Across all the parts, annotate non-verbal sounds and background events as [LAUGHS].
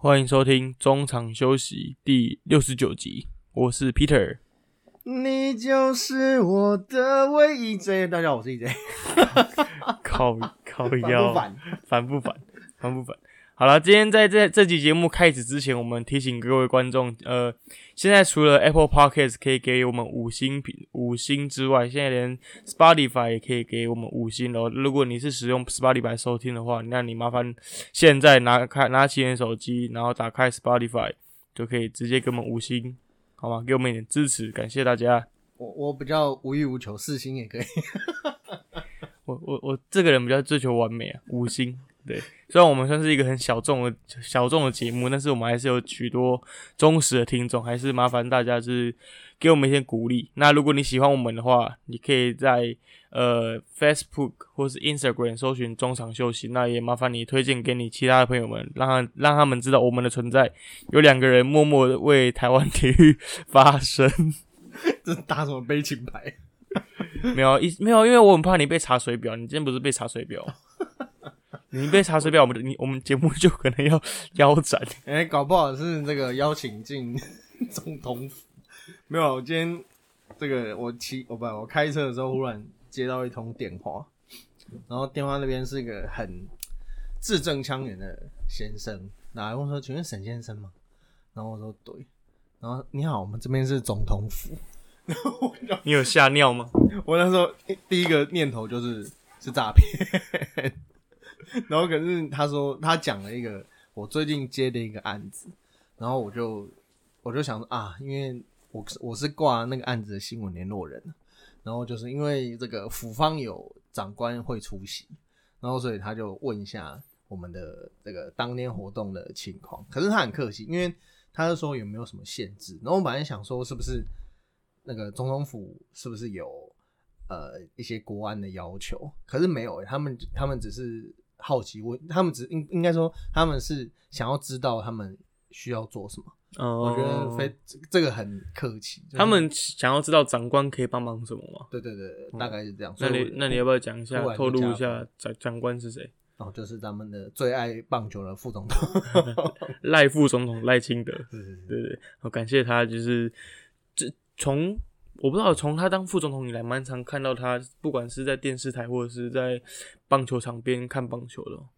欢迎收听中场休息第六十九集，我是 Peter。你就是我的唯一 J，大家好，我是 EJ，靠靠烦，不烦？烦不烦？烦不烦？好了，今天在这这集节目开始之前，我们提醒各位观众，呃，现在除了 Apple Podcast 可以给我们五星评五星之外，现在连 Spotify 也可以给我们五星了。如果你是使用 Spotify 收听的话，那你麻烦现在拿开拿起你的手机，然后打开 Spotify，就可以直接给我们五星，好吗？给我们一点支持，感谢大家。我我比较无欲无求，四星也可以。[LAUGHS] 我我我这个人比较追求完美啊，五星。对，虽然我们算是一个很小众的小众的节目，但是我们还是有许多忠实的听众，还是麻烦大家就是给我们一些鼓励。那如果你喜欢我们的话，你可以在呃 Facebook 或是 Instagram 搜寻中场休息，那也麻烦你推荐给你其他的朋友们，让他让他们知道我们的存在。有两个人默默的为台湾体育发声，[LAUGHS] 这打什么悲情牌？没有一没有，因为我很怕你被查水表，你今天不是被查水表。你被查水表，我们的你我们节目就可能要腰斩。哎、搞不好是这个邀请进总统府。没有，我今天这个我骑我不我开车的时候，忽然接到一通电话，然后电话那边是一个很字正腔圆的先生，然后问说：“请问沈先生吗？”然后我说：“对。”然后你好，我们这边是总统府。然 [LAUGHS] 后你有吓尿吗？[LAUGHS] 我那时候第一个念头就是是诈骗，然后可是他说他讲了一个我最近接的一个案子，然后我就我就想说啊，因为我我是挂那个案子的新闻联络人，然后就是因为这个府方有长官会出席，然后所以他就问一下我们的这个当天活动的情况，可是他很客气，因为他就说有没有什么限制，然后我本来想说是不是那个总统府是不是有呃一些国安的要求，可是没有，他们他们只是好奇问，他们只应应该说他们是想要知道他们需要做什么，哦我觉得非这这个很客气，就是他们想要知道长官可以帮忙什么吗？对对对，大概是这样，那你那你要不要讲一下透露一下长长官是谁？哦，就是咱们的最爱棒球的副总统，[LAUGHS] 赖副总统赖清德，[LAUGHS] 对对对对对，好感谢他，就是这从我不知道从他当副总统以来，蛮常看到他，不管是在电视台或者是在棒球场边看棒球的哦。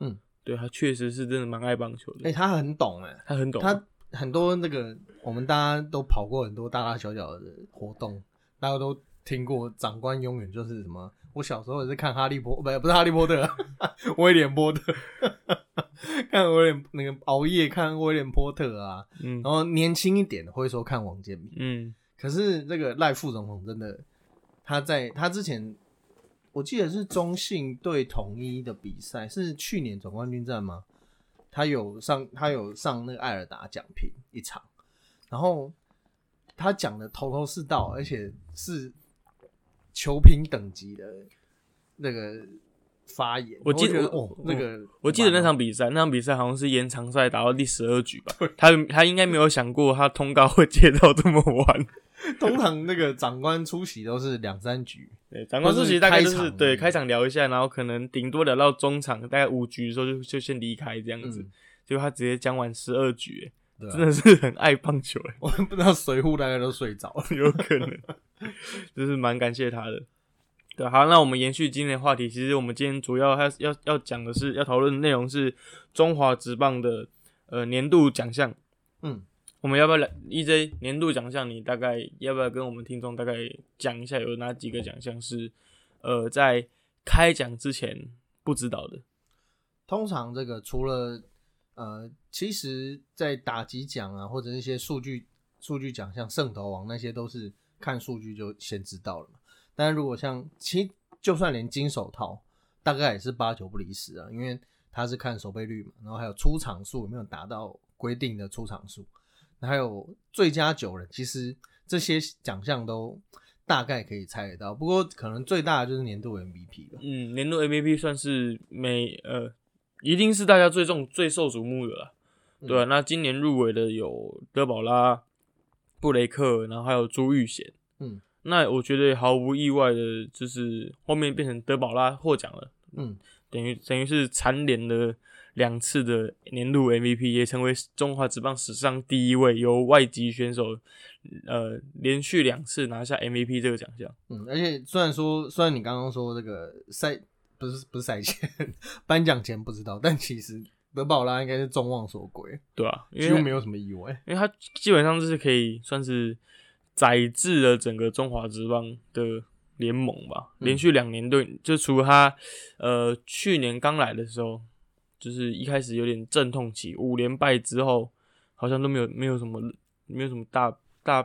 嗯，对他确实是真的蛮爱棒球的，哎、他很懂哎，他很懂。他很多那个我们大家都跑过很多大大小小的活动，大家都听过，长官永远就是什么。我小时候也是看哈利波，不不是哈利波特，[LAUGHS] 威廉波特，[LAUGHS] 看威廉那个熬夜看威廉波特啊，嗯然后年轻一点的会说看王建民，嗯，可是这个赖副总统真的，他在他之前，我记得是中信对统一的比赛，是去年总冠军战吗？他有上他有上那个艾尔达奖评一场，然后他讲的头头是道，而且是球评等级的那个发言。我记得哦，那个我记得那场比赛，那场比赛好像是延长赛打到第十二局吧。他他应该没有想过他通告会接到这么晚。[LAUGHS] 通常那个长官出席都是两三局，[LAUGHS] 对，长官出席大概就是对开场聊一下，然后可能顶多聊到中场，大概五局的时候就就先离开这样子。嗯结果他直接讲完十二局，真的是很爱棒球哎，[LAUGHS] 我不知道随护大概都睡着了。有可能，就是蛮感谢他的。对，好，那我们延续今天的话题，其实我们今天主要要要要讲的是要讨论的内容是中华职棒的呃年度奖项。嗯，我们要不要来 EJ 年度奖项？你大概要不要跟我们听众大概讲一下有哪几个奖项是呃在开奖之前不知道的？通常这个除了呃，其实，在打击奖啊，或者一些数据数据奖，像胜投王那些，都是看数据就先知道了嘛。但如果像其就算连金手套，大概也是八九不离十啊，因为他是看守备率嘛，然后还有出场数有没有达到规定的出场数，还有最佳九人，其实这些奖项都大概可以猜得到。不过可能最大的就是年度 MVP 了。嗯，年度 MVP 算是每呃，一定是大家最重、最受瞩目的了。对啊，那今年入围的有德保拉、布雷克，然后还有朱玉贤。嗯，那我觉得毫无意外的，就是后面变成德保拉获奖了，嗯，等于等于是蝉联了两次的年度 MVP，也成为中华职棒史上第一位由外籍选手呃连续两次拿下 MVP 这个奖项。嗯，而且虽然说，虽然你刚刚说这个赛不是不是赛前颁奖前不知道，但其实德保拉应该是众望所归，对啊，因为没有什么意外。因为他基本上就是可以算是载至了整个中华职棒的联盟吧，嗯。连续两年对，就除了他呃去年刚来的时候，就是一开始有点阵痛期，五连败之后好像都没有没有什么没有什么大大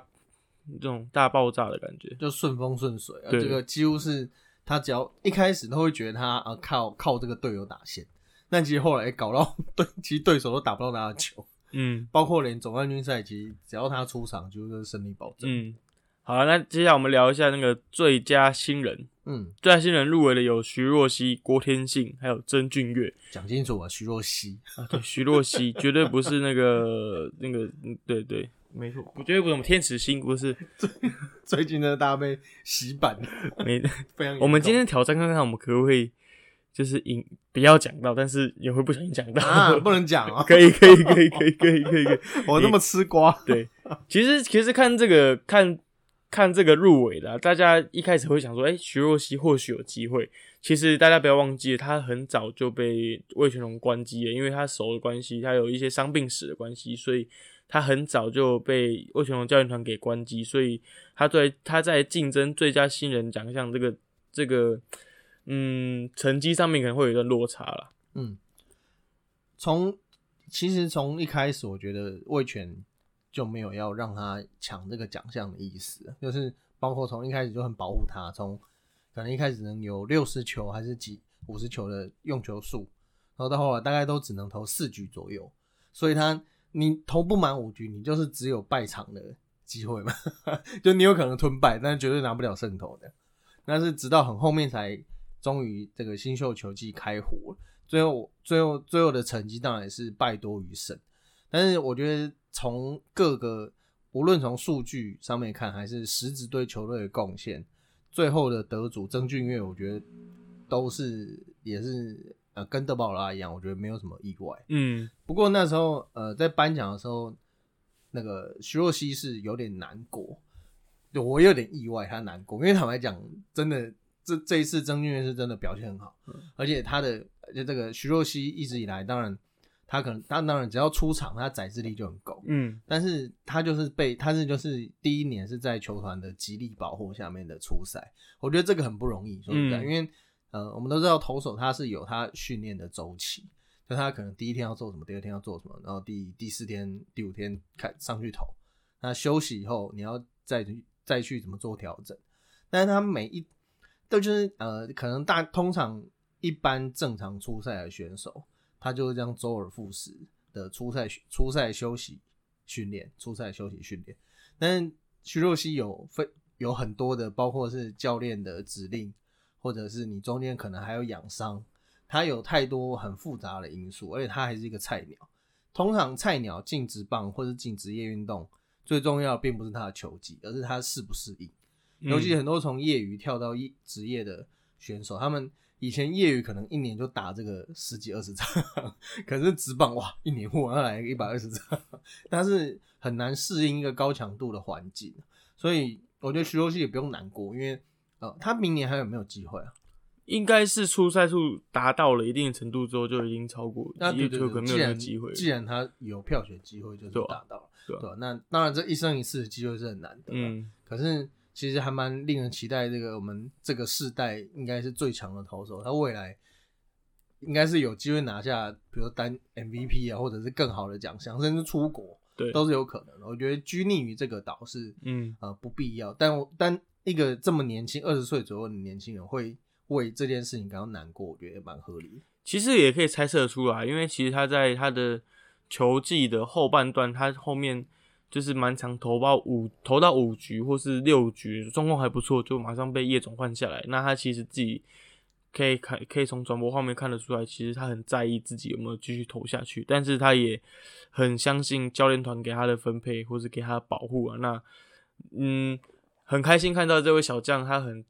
这种大爆炸的感觉，就顺风顺水啊，对。这个几乎是他只要一开始都会觉得他啊靠靠这个队友打线，但其实后来搞到对，其实对手都打不到他的球，嗯包括连总冠军赛，其实只要他出场，就是胜利保证。嗯。好那接下来我们聊一下那个最佳新人。嗯，最佳新人入围的有徐若曦、郭天信，还有曾俊岳。讲清楚啊，徐若曦，啊，对，徐若曦绝对不是那个那个，嗯对对，没错，绝对不是什么天使星，不是。最最近呢大家被洗版，没，非常。我们今天挑战看看，我们可不可以就是引不要讲到，但是也会不小心讲到。啊 [LAUGHS] 不能讲啊，可以，可以，可以，可以，可以，可以，可以。[LAUGHS] 我那么吃瓜，对，其实其实看这个看看这个入围的啊、大家一开始会想说，哎、徐若曦或许有机会。其实大家不要忘记了，他很早就被魏全龙关机了，因为他熟的关系，他有一些伤病史的关系，所以他很早就被魏全龙教练团给关机，所以他对他在竞争最佳新人奖项这个这个嗯成绩上面可能会有一段落差了。嗯，从其实从一开始，我觉得魏权就没有要让他抢这个奖项的意思，就是包括从一开始就很保护他，从可能一开始能有六十球还是几五十球的用球数，然后到后来大概都只能投四局左右，所以他你投不满五局，你就是只有败场的机会嘛，[LAUGHS] 就你有可能吞败，但是绝对拿不了胜投的。但是直到很后面才终于这个新秀球季开火，最后最后最后的成绩当然是败多于胜。但是我觉得从各个无论从数据上面看，还是实质对球队的贡献，最后的得主曾俊岳，我觉得都是也是呃跟德保拉一样，我觉得没有什么意外。嗯不过那时候呃在颁奖的时候，那个徐若曦是有点难过，对我有点意外他难过，因为坦白讲，真的这这一次曾俊岳是真的表现很好，而且他的而且这个徐若曦一直以来，当然他可能他当然只要出场，他载制力就很够，嗯。但是他就是被他是就是第一年是在球团的极力保护下面的初赛，我觉得这个很不容易，说实在，嗯。因为呃我们都知道投手他是有他训练的周期，就他可能第一天要做什么，第二天要做什么，然后第第四天、第五天开上去投，那休息以后你要再去再去怎么做调整，但是他每一就是呃可能大通常一般正常出赛的选手，他就是这样周而复始的出赛出赛休息训练，出赛休息训练。但徐若曦有非有很多的，包括是教练的指令，或者是你中间可能还有养伤，他有太多很复杂的因素，而且他还是一个菜鸟。通常菜鸟进职棒或者进职业运动，最重要并不是他的球技，而是他适不适应。尤其很多从业余跳到一职业的选手，他们以前业余可能一年就打这个十几二十场，[LAUGHS] 可是职棒哇，一年忽然要来一百二十场，但是很难适应一个高强度的环境，所以我觉得徐若曦也不用难过，因为呃，他明年还有没有机会啊？应该是出赛数达到了一定程度之后，就已经超过，那对对对，没有机会了。既然他有票选机会，就是达到了，对？那当然，这一生一次的机会是很难得，嗯，嗯，可是其实还蛮令人期待，这个我们这个世代应该是最强的投手，他未来应该是有机会拿下，比如单 MVP 啊，或者是更好的奖项，甚至出国对，都是有可能的。我觉得拘泥于这个岛是嗯呃不必要，但我但一个这么年轻二十岁左右的年轻人会为这件事情感到难过，我觉得也蛮合理的。其实也可以猜测得出来，因为其实他在他的球技的后半段，他后面就是蛮长投到五投到五局或是六局，状况还不错，就马上被叶总换下来。那他其实自己可以看，可以从转播画面看得出来，其实他很在意自己有没有继续投下去，但是他也很相信教练团给他的分配或是给他的保护啊。那嗯，很开心看到这位小将，他很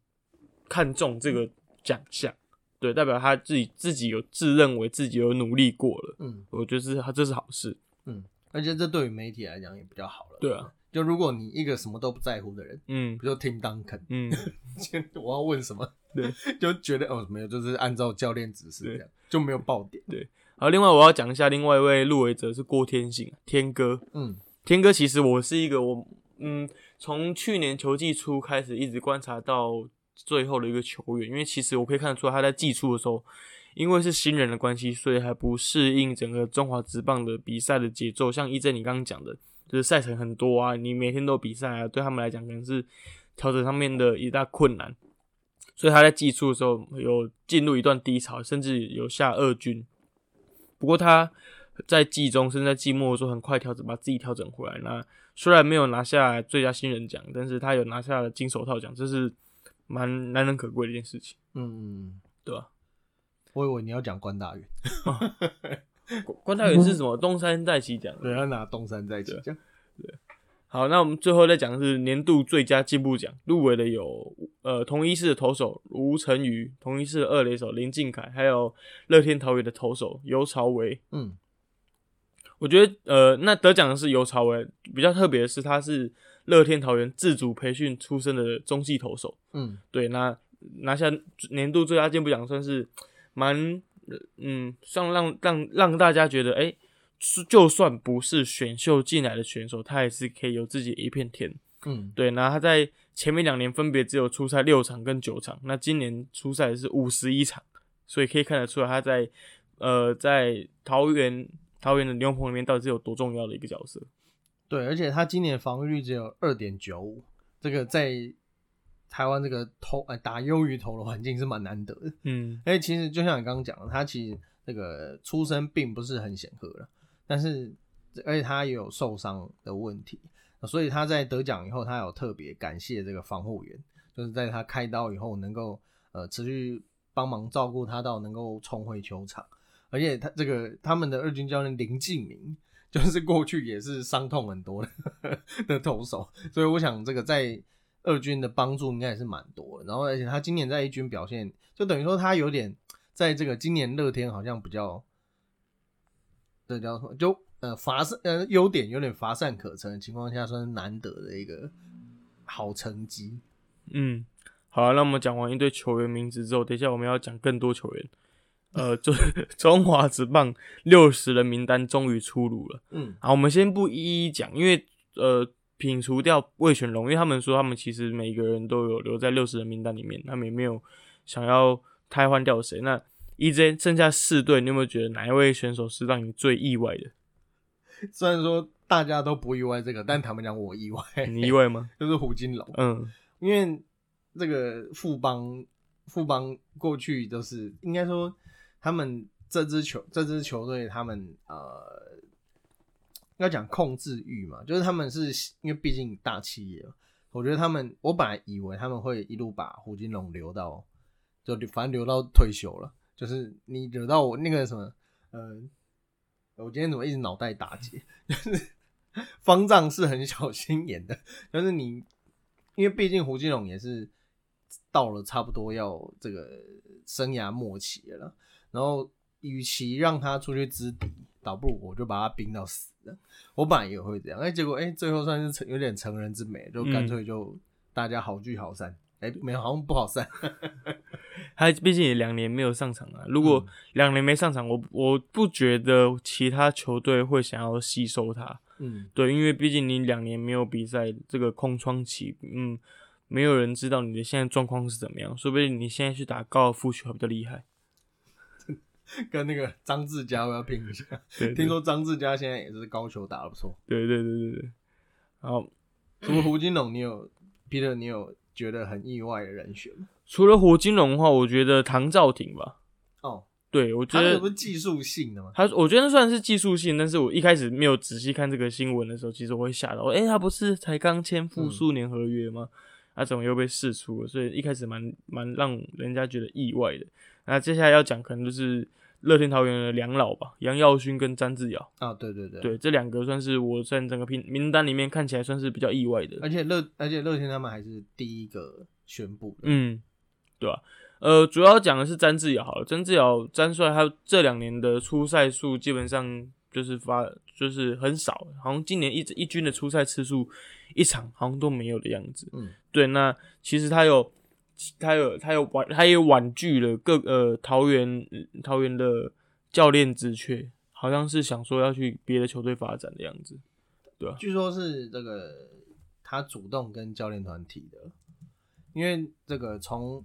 看重这个奖项。对，代表他自己自己有自认为自己有努力过了，嗯我觉得是他这是好事。嗯，而且这对于媒体来讲也比较好了。对啊，就如果你一个什么都不在乎的人，嗯。比如说听当肯，嗯，[LAUGHS] 我要问什么，[LAUGHS] 对，[LAUGHS] 就觉得哦没有，就是按照教练指示这样，就没有爆点。对。好，另外我要讲一下另外一位入围者是郭天信，天哥。嗯。天哥其实我是一个我嗯，从去年球季初开始一直观察到最后的一个球员，因为其实我可以看得出来他在季初的时候，因为是新人的关系，所以还不适应整个中华职棒的比赛的节奏。像一正你刚刚讲的，就是赛程很多啊，你每天都有比赛啊，对他们来讲可能是调整上面的一大困难。所以他在季初的时候有进入一段低潮，甚至有下二军。不过他在季中甚至在季末的时候，很快调整，把自己调整回来。那虽然没有拿下最佳新人奖，但是他有拿下了金手套奖，这是蛮难能可贵的一件事情，嗯，对吧、我以为你要讲关大元，[LAUGHS] 关关大元是什么？东山再起奖。对，要拿东山再起奖。对。好，那我们最后再讲的是年度最佳进步奖，入围的有呃同一市的投手吴成宇，同一市的二垒手林敬凯，还有乐天桃园的投手尤朝维。嗯我觉得呃，那得奖的是尤朝维，比较特别的是他是乐天桃园自主培训出身的中继投手。嗯对，那拿下年度最佳进步奖算是蛮嗯，算让让让大家觉得，哎、是就算不是选秀进来的选手，他也是可以有自己一片天。嗯对，那他在前面两年分别只有出赛六场跟九场，那今年出赛是五十一场，所以可以看得出来他在呃在桃园桃园的牛棚里面到底是有多重要的一个角色。对，而且他今年防御率只有二点九五，这个在台湾这个投呃打优于投的环境是蛮难得的。嗯因为其实就像你刚刚讲的，他其实那个出身并不是很显赫了，但是而且他也有受伤的问题，所以他在得奖以后，他有特别感谢这个防护员，就是在他开刀以后能够呃持续帮忙照顾他到能够重回球场，而且他这个他们的二军教练林敬明。就是过去也是伤痛很多的 [LAUGHS] 的投手，所以我想这个在二军的帮助应该也是蛮多的。然后而且他今年在一军表现，就等于说他有点在这个今年乐天好像比较，这叫什么？就呃乏善呃优点有点乏善可陈的情况下，算是难得的一个好成绩。嗯，好、啊，那我们讲完一堆球员名字之后，等一下我们要讲更多球员。呃，就是 [LAUGHS] 中华职棒六十人名单终于出炉了。嗯好，我们先不一一讲，因为呃，摒除掉魏全龙，因为他们说他们其实每一个人都有留在六十人名单里面，他们也没有想要汰换掉谁。那 EJ 剩下四队，你有没有觉得哪一位选手是让你最意外的？[LAUGHS] 虽然说大家都不意外这个，但他们讲我意外，[LAUGHS] 你意外吗？[LAUGHS] 就是胡金龙，嗯因为这个富邦富邦过去都是应该说他们这支球这支球队他们呃要讲控制欲嘛，就是他们是因为毕竟大企业，我觉得他们我本来以为他们会一路把胡金龙留到就反正留到退休了，就是你惹到我那个什么呃，我今天怎么一直脑袋打结？[LAUGHS] 就是方丈是很小心眼的，但是你因为毕竟胡金龙也是到了差不多要这个生涯末期了，然后与其让他出去资敌，倒不如我就把他冰到死了。我本来也会这样，哎、结果哎、最后算是成有点成人之美，就干脆就大家好聚好散。哎、没有，好像不好散。[LAUGHS] 他毕竟也两年没有上场啊。如果两年没上场，我我不觉得其他球队会想要吸收他。嗯，对，因为毕竟你两年没有比赛，这个空窗期，嗯，没有人知道你的现在状况是怎么样，说不定你现在去打高尔夫球还比较厉害。跟那个张志佳我要拼一下。对，听说张志佳现在也是高球打得不错。对对对对对。好，[CLEARS THROAT] 除了胡金龙，你有 Peter，你有觉得很意外的人选吗？除了胡金龙的话，我觉得唐兆廷吧。哦，对，我觉得个不是技术性的吗？他，我觉得算是技术性，但是我一开始没有仔细看这个新闻的时候，其实我会吓到，诶、他不是才刚签复数年合约吗？他怎么又被释出了？所以一开始蛮蛮让人家觉得意外的。那接下来要讲可能就是乐天桃园的两老吧，杨耀勋跟詹志尧，啊，对对对，对，这两个算是我在整个名名单里面看起来算是比较意外的。而且乐而且乐天他们还是第一个宣布的，嗯，对吧、呃，主要讲的是詹志尧好了，詹志尧詹帅他这两年的出赛数基本上就是发就是很少，好像今年一一军的出赛次数一场好像都没有的样子。嗯，对，那其实他有他有他有婉他也婉拒了各呃桃园桃园的教练职缺，好像是想说要去别的球队发展的样子。对啊，据说是这个他主动跟教练团提的，因为这个从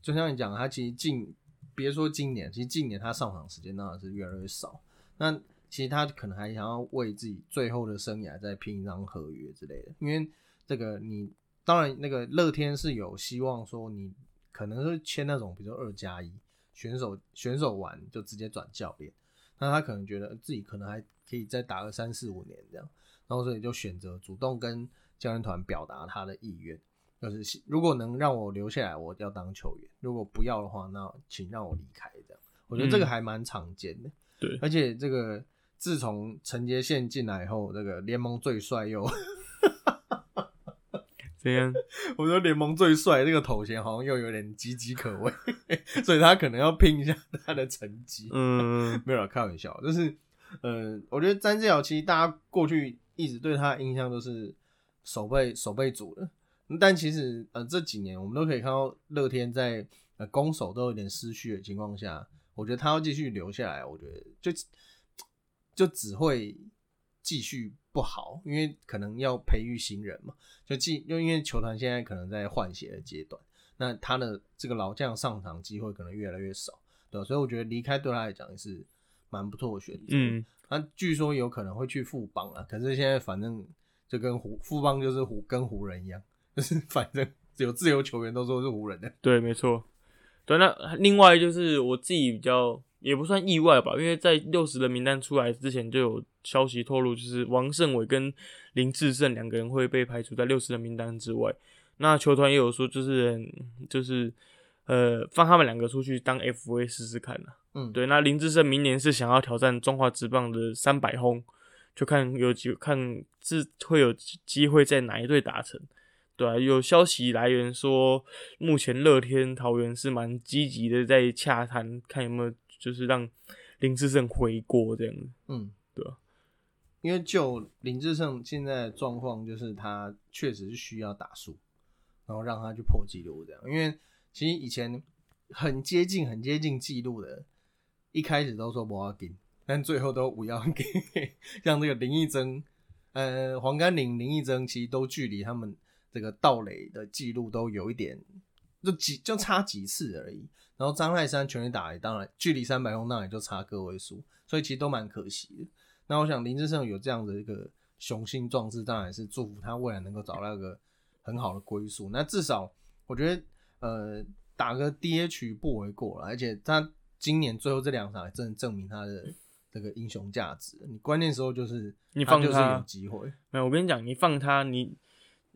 就像你讲，他其实近别说今年，其实近年他上场时间当然是越来越少。那其实他可能还想要为自己最后的生涯再拼一张合约之类的，因为这个你当然那个乐天是有希望说你可能是签那种比如说二加一选手，选手完就直接转教练，那他可能觉得自己可能还可以再打个三四五年这样。然后所以就选择主动跟教练团表达他的意愿，就是如果能让我留下来，我要当球员；如果不要的话，那请让我离开。这样，我觉得这个还蛮常见的。对，而且这个自从陈杰宪进来以后，这个联盟最帅又怎样？[LAUGHS] 我说联盟最帅这个头衔好像又有点岌岌可危，[LAUGHS] 所以他可能要拼一下他的成绩。嗯，[LAUGHS] 没有开玩笑，就是，呃，我觉得詹志尧其实大家过去。一直对他的印象都是守备守备组的，但其实呃这几年我们都可以看到乐天在呃攻守都有点失去的情况下，我觉得他要继续留下来，我觉得就就只会继续不好，因为可能要培育新人嘛，就既又因为球团现在可能在换血的阶段，那他的这个老将上场机会可能越来越少，对，所以我觉得离开对他来讲也是蛮不错的选择。嗯。他据说有可能会去富邦啊，可是现在反正就跟湖富邦就是湖跟湖人一样，就 [LAUGHS] 是反正有自由球员都说是湖人的。对，没错。对，那另外就是我自己比较也不算意外吧，因为在六十的名单出来之前就有消息透露，就是王胜伟跟林志胜两个人会被排除在六十人名单之外。那球团也有说，就是就是呃放他们两个出去当 FA 试试看呢。嗯，对，那林志胜明年是想要挑战中华职棒的三百轰，就看有几看是会有机会在哪一队达成。对啊，有消息来源说，目前乐天桃园是蛮积极的在洽谈，看有没有就是让林志胜回国这样子。嗯，对啊，因为就林志胜现在的状况，就是他确实是需要打输，然后让他去破纪录这样。因为其实以前很接近、很接近纪录的。一开始都说不要给，但最后都不要给。[LAUGHS] 像这个林义珍，呃，黄甘霖、林义珍，其实都距离他们这个盗垒的记录都有一点，就几就差几次而已。然后张泰山全力打，当然距离三百轰那也就差个位数，所以其实都蛮可惜的。那我想林志胜有这样的一个雄心壮志，当然是祝福他未来能够找到一个很好的归宿。那至少我觉得，呃，打个 DH 不为过了，而且他。今年最后这两场真的证明他的这个英雄价值。你关键时候就是你放他有机会。没有，我跟你讲，你放他，你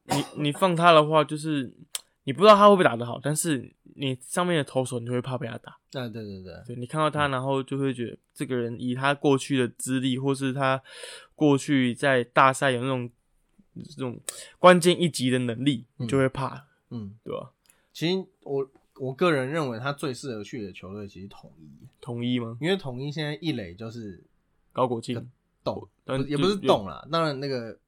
你你放他的话，就是你不知道他会不会打得好，但是你上面的投手你就会怕被他打。啊，对对对，对你看到他，然后就会觉得这个人以他过去的资历，或是他过去在大赛有那种这种关键一级的能力，你就会怕。嗯，对吧？其实我。我个人认为他最适合去的球队其实统一，统一吗？因为统一现在一垒就是高国庆，动，也不是懂啦。当然那个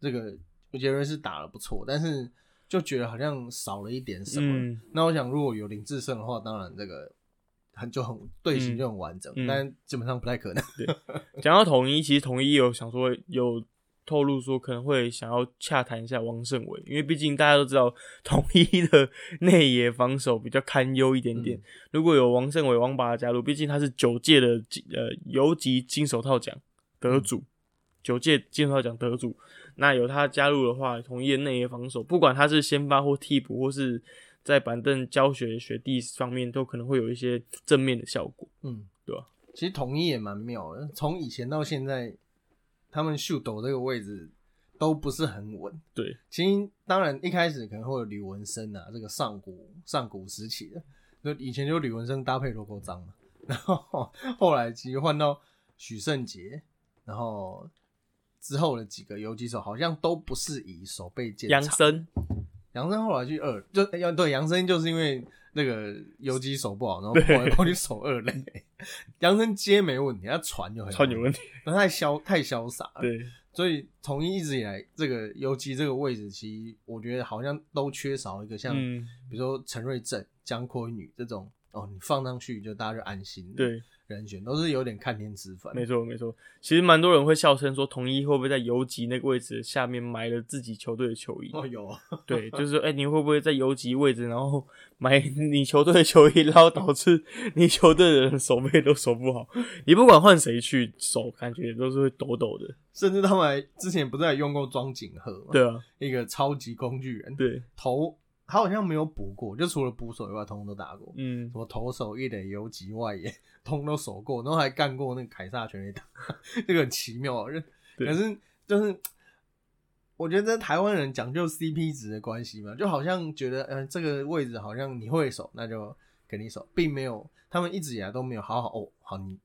这个杰瑞是打的不错，但是就觉得好像少了一点什么。那我想如果有林志胜的话，当然这个很就很队形就很完整，但基本上不太可能。对，讲到统一，其实统一有想说有。透露说可能会想要洽谈一下王胜伟，因为毕竟大家都知道 [LAUGHS] 统一的内野防守比较堪忧一点点。如果有王胜伟王八加入，毕竟他是九届的呃游击金手套奖得主，九届金手套奖得主，那有他加入的话，统一的内野防守，不管他是先发或替补，或是在板凳教学学弟方面，都可能会有一些正面的效果。嗯，对吧？其实统一也蛮妙的，从以前到现在。他们秀斗这个位置都不是很稳。对，其实当然一开始可能会有吕文生啊，这个上古上古时期的，就以前就吕文生搭配罗国章嘛。然后后来其实换到许胜杰，然后之后的几个游击手好像都不是以守备见长。杨森，杨森后来去二，就要对杨森就是因为那个游击手不好，然后跑来跑去守二垒。杨森接没问题，他传就很传有问题，那太潇太潇洒了。对，所以统一一直以来这个游击这个位置，其实我觉得好像都缺少一个像，嗯，比如说陈瑞正、江坤宇这种哦，你放上去就大家就安心。对。人选都是有点看天吃饭，没错没错。其实蛮多人会笑称说，统一会不会在游击那个位置下面埋了自己球队的球衣？哦，有。对，就是说，哎，你会不会在游击位置，然后埋你球队的球衣，然后导致你球队的人守备都守不好？你不管换谁去守，感觉都是会抖抖的。甚至他们还之前不是还用过装景盒吗？对啊，一个超级工具人。对，投。他好像没有补过，就除了捕手以外，通通都打过。嗯，什么投手、一垒、游击、外野，通都守过，然后还干过那个凯撒全垒打，[LAUGHS] 这个很奇妙。可是就是，我觉得台湾人讲究 CP 值的关系嘛，就好像觉得，嗯，这个位置好像你会守，那就给你守，并没有他们一直以来都没有好好哦，好你，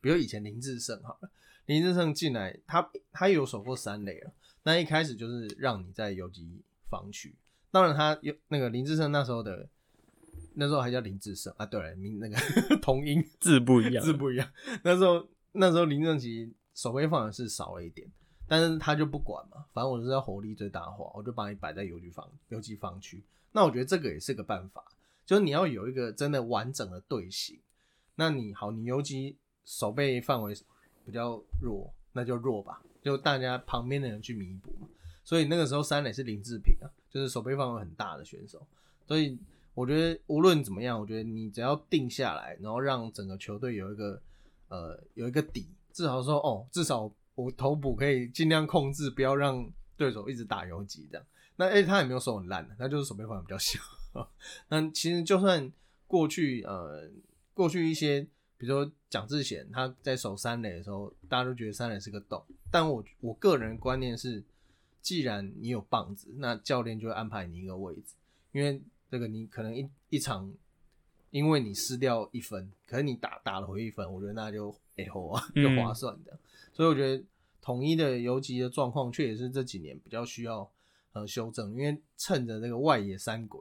比如以前林志胜好了，林志胜进来，他他有守过三垒了，那一开始就是让你在游击防区。当然，他有那个林志胜那时候的，那时候还叫林志胜啊。对了，名那个 [LAUGHS] 同音字不一样，字不一样。那时候那时候林正奇守备放的是少了一点，但是他就不管嘛，反正我就是要火力最大化，我就把你摆在游击房游击房区。那我觉得这个也是个办法，就是你要有一个真的完整的队形。那你好，你游击守备范围比较弱，那就弱吧，就大家旁边的人去弥补嘛。所以那个时候三垒是林志平啊。就是守备范围很大的选手，所以我觉得无论怎么样，我觉得你只要定下来，然后让整个球队有一个呃有一个底，至少说哦，至少我头补可以尽量控制，不要让对手一直打游击这样。那哎，他也没有手很烂的，他就是守备范围比较小。[LAUGHS] 那其实就算过去呃过去一些，比如说蒋志贤他在守三垒的时候，大家都觉得三垒是个洞，但我我个人观念是。既然你有棒子，那教练就会安排你一个位置，因为这个你可能一一场，因为你失掉一分，可是你打打了回一分，我觉得那就哎吼啊，[LAUGHS] 就划算的。所以我觉得统一的游击的状况，确实是这几年比较需要呃修正，因为趁着这个外野三鬼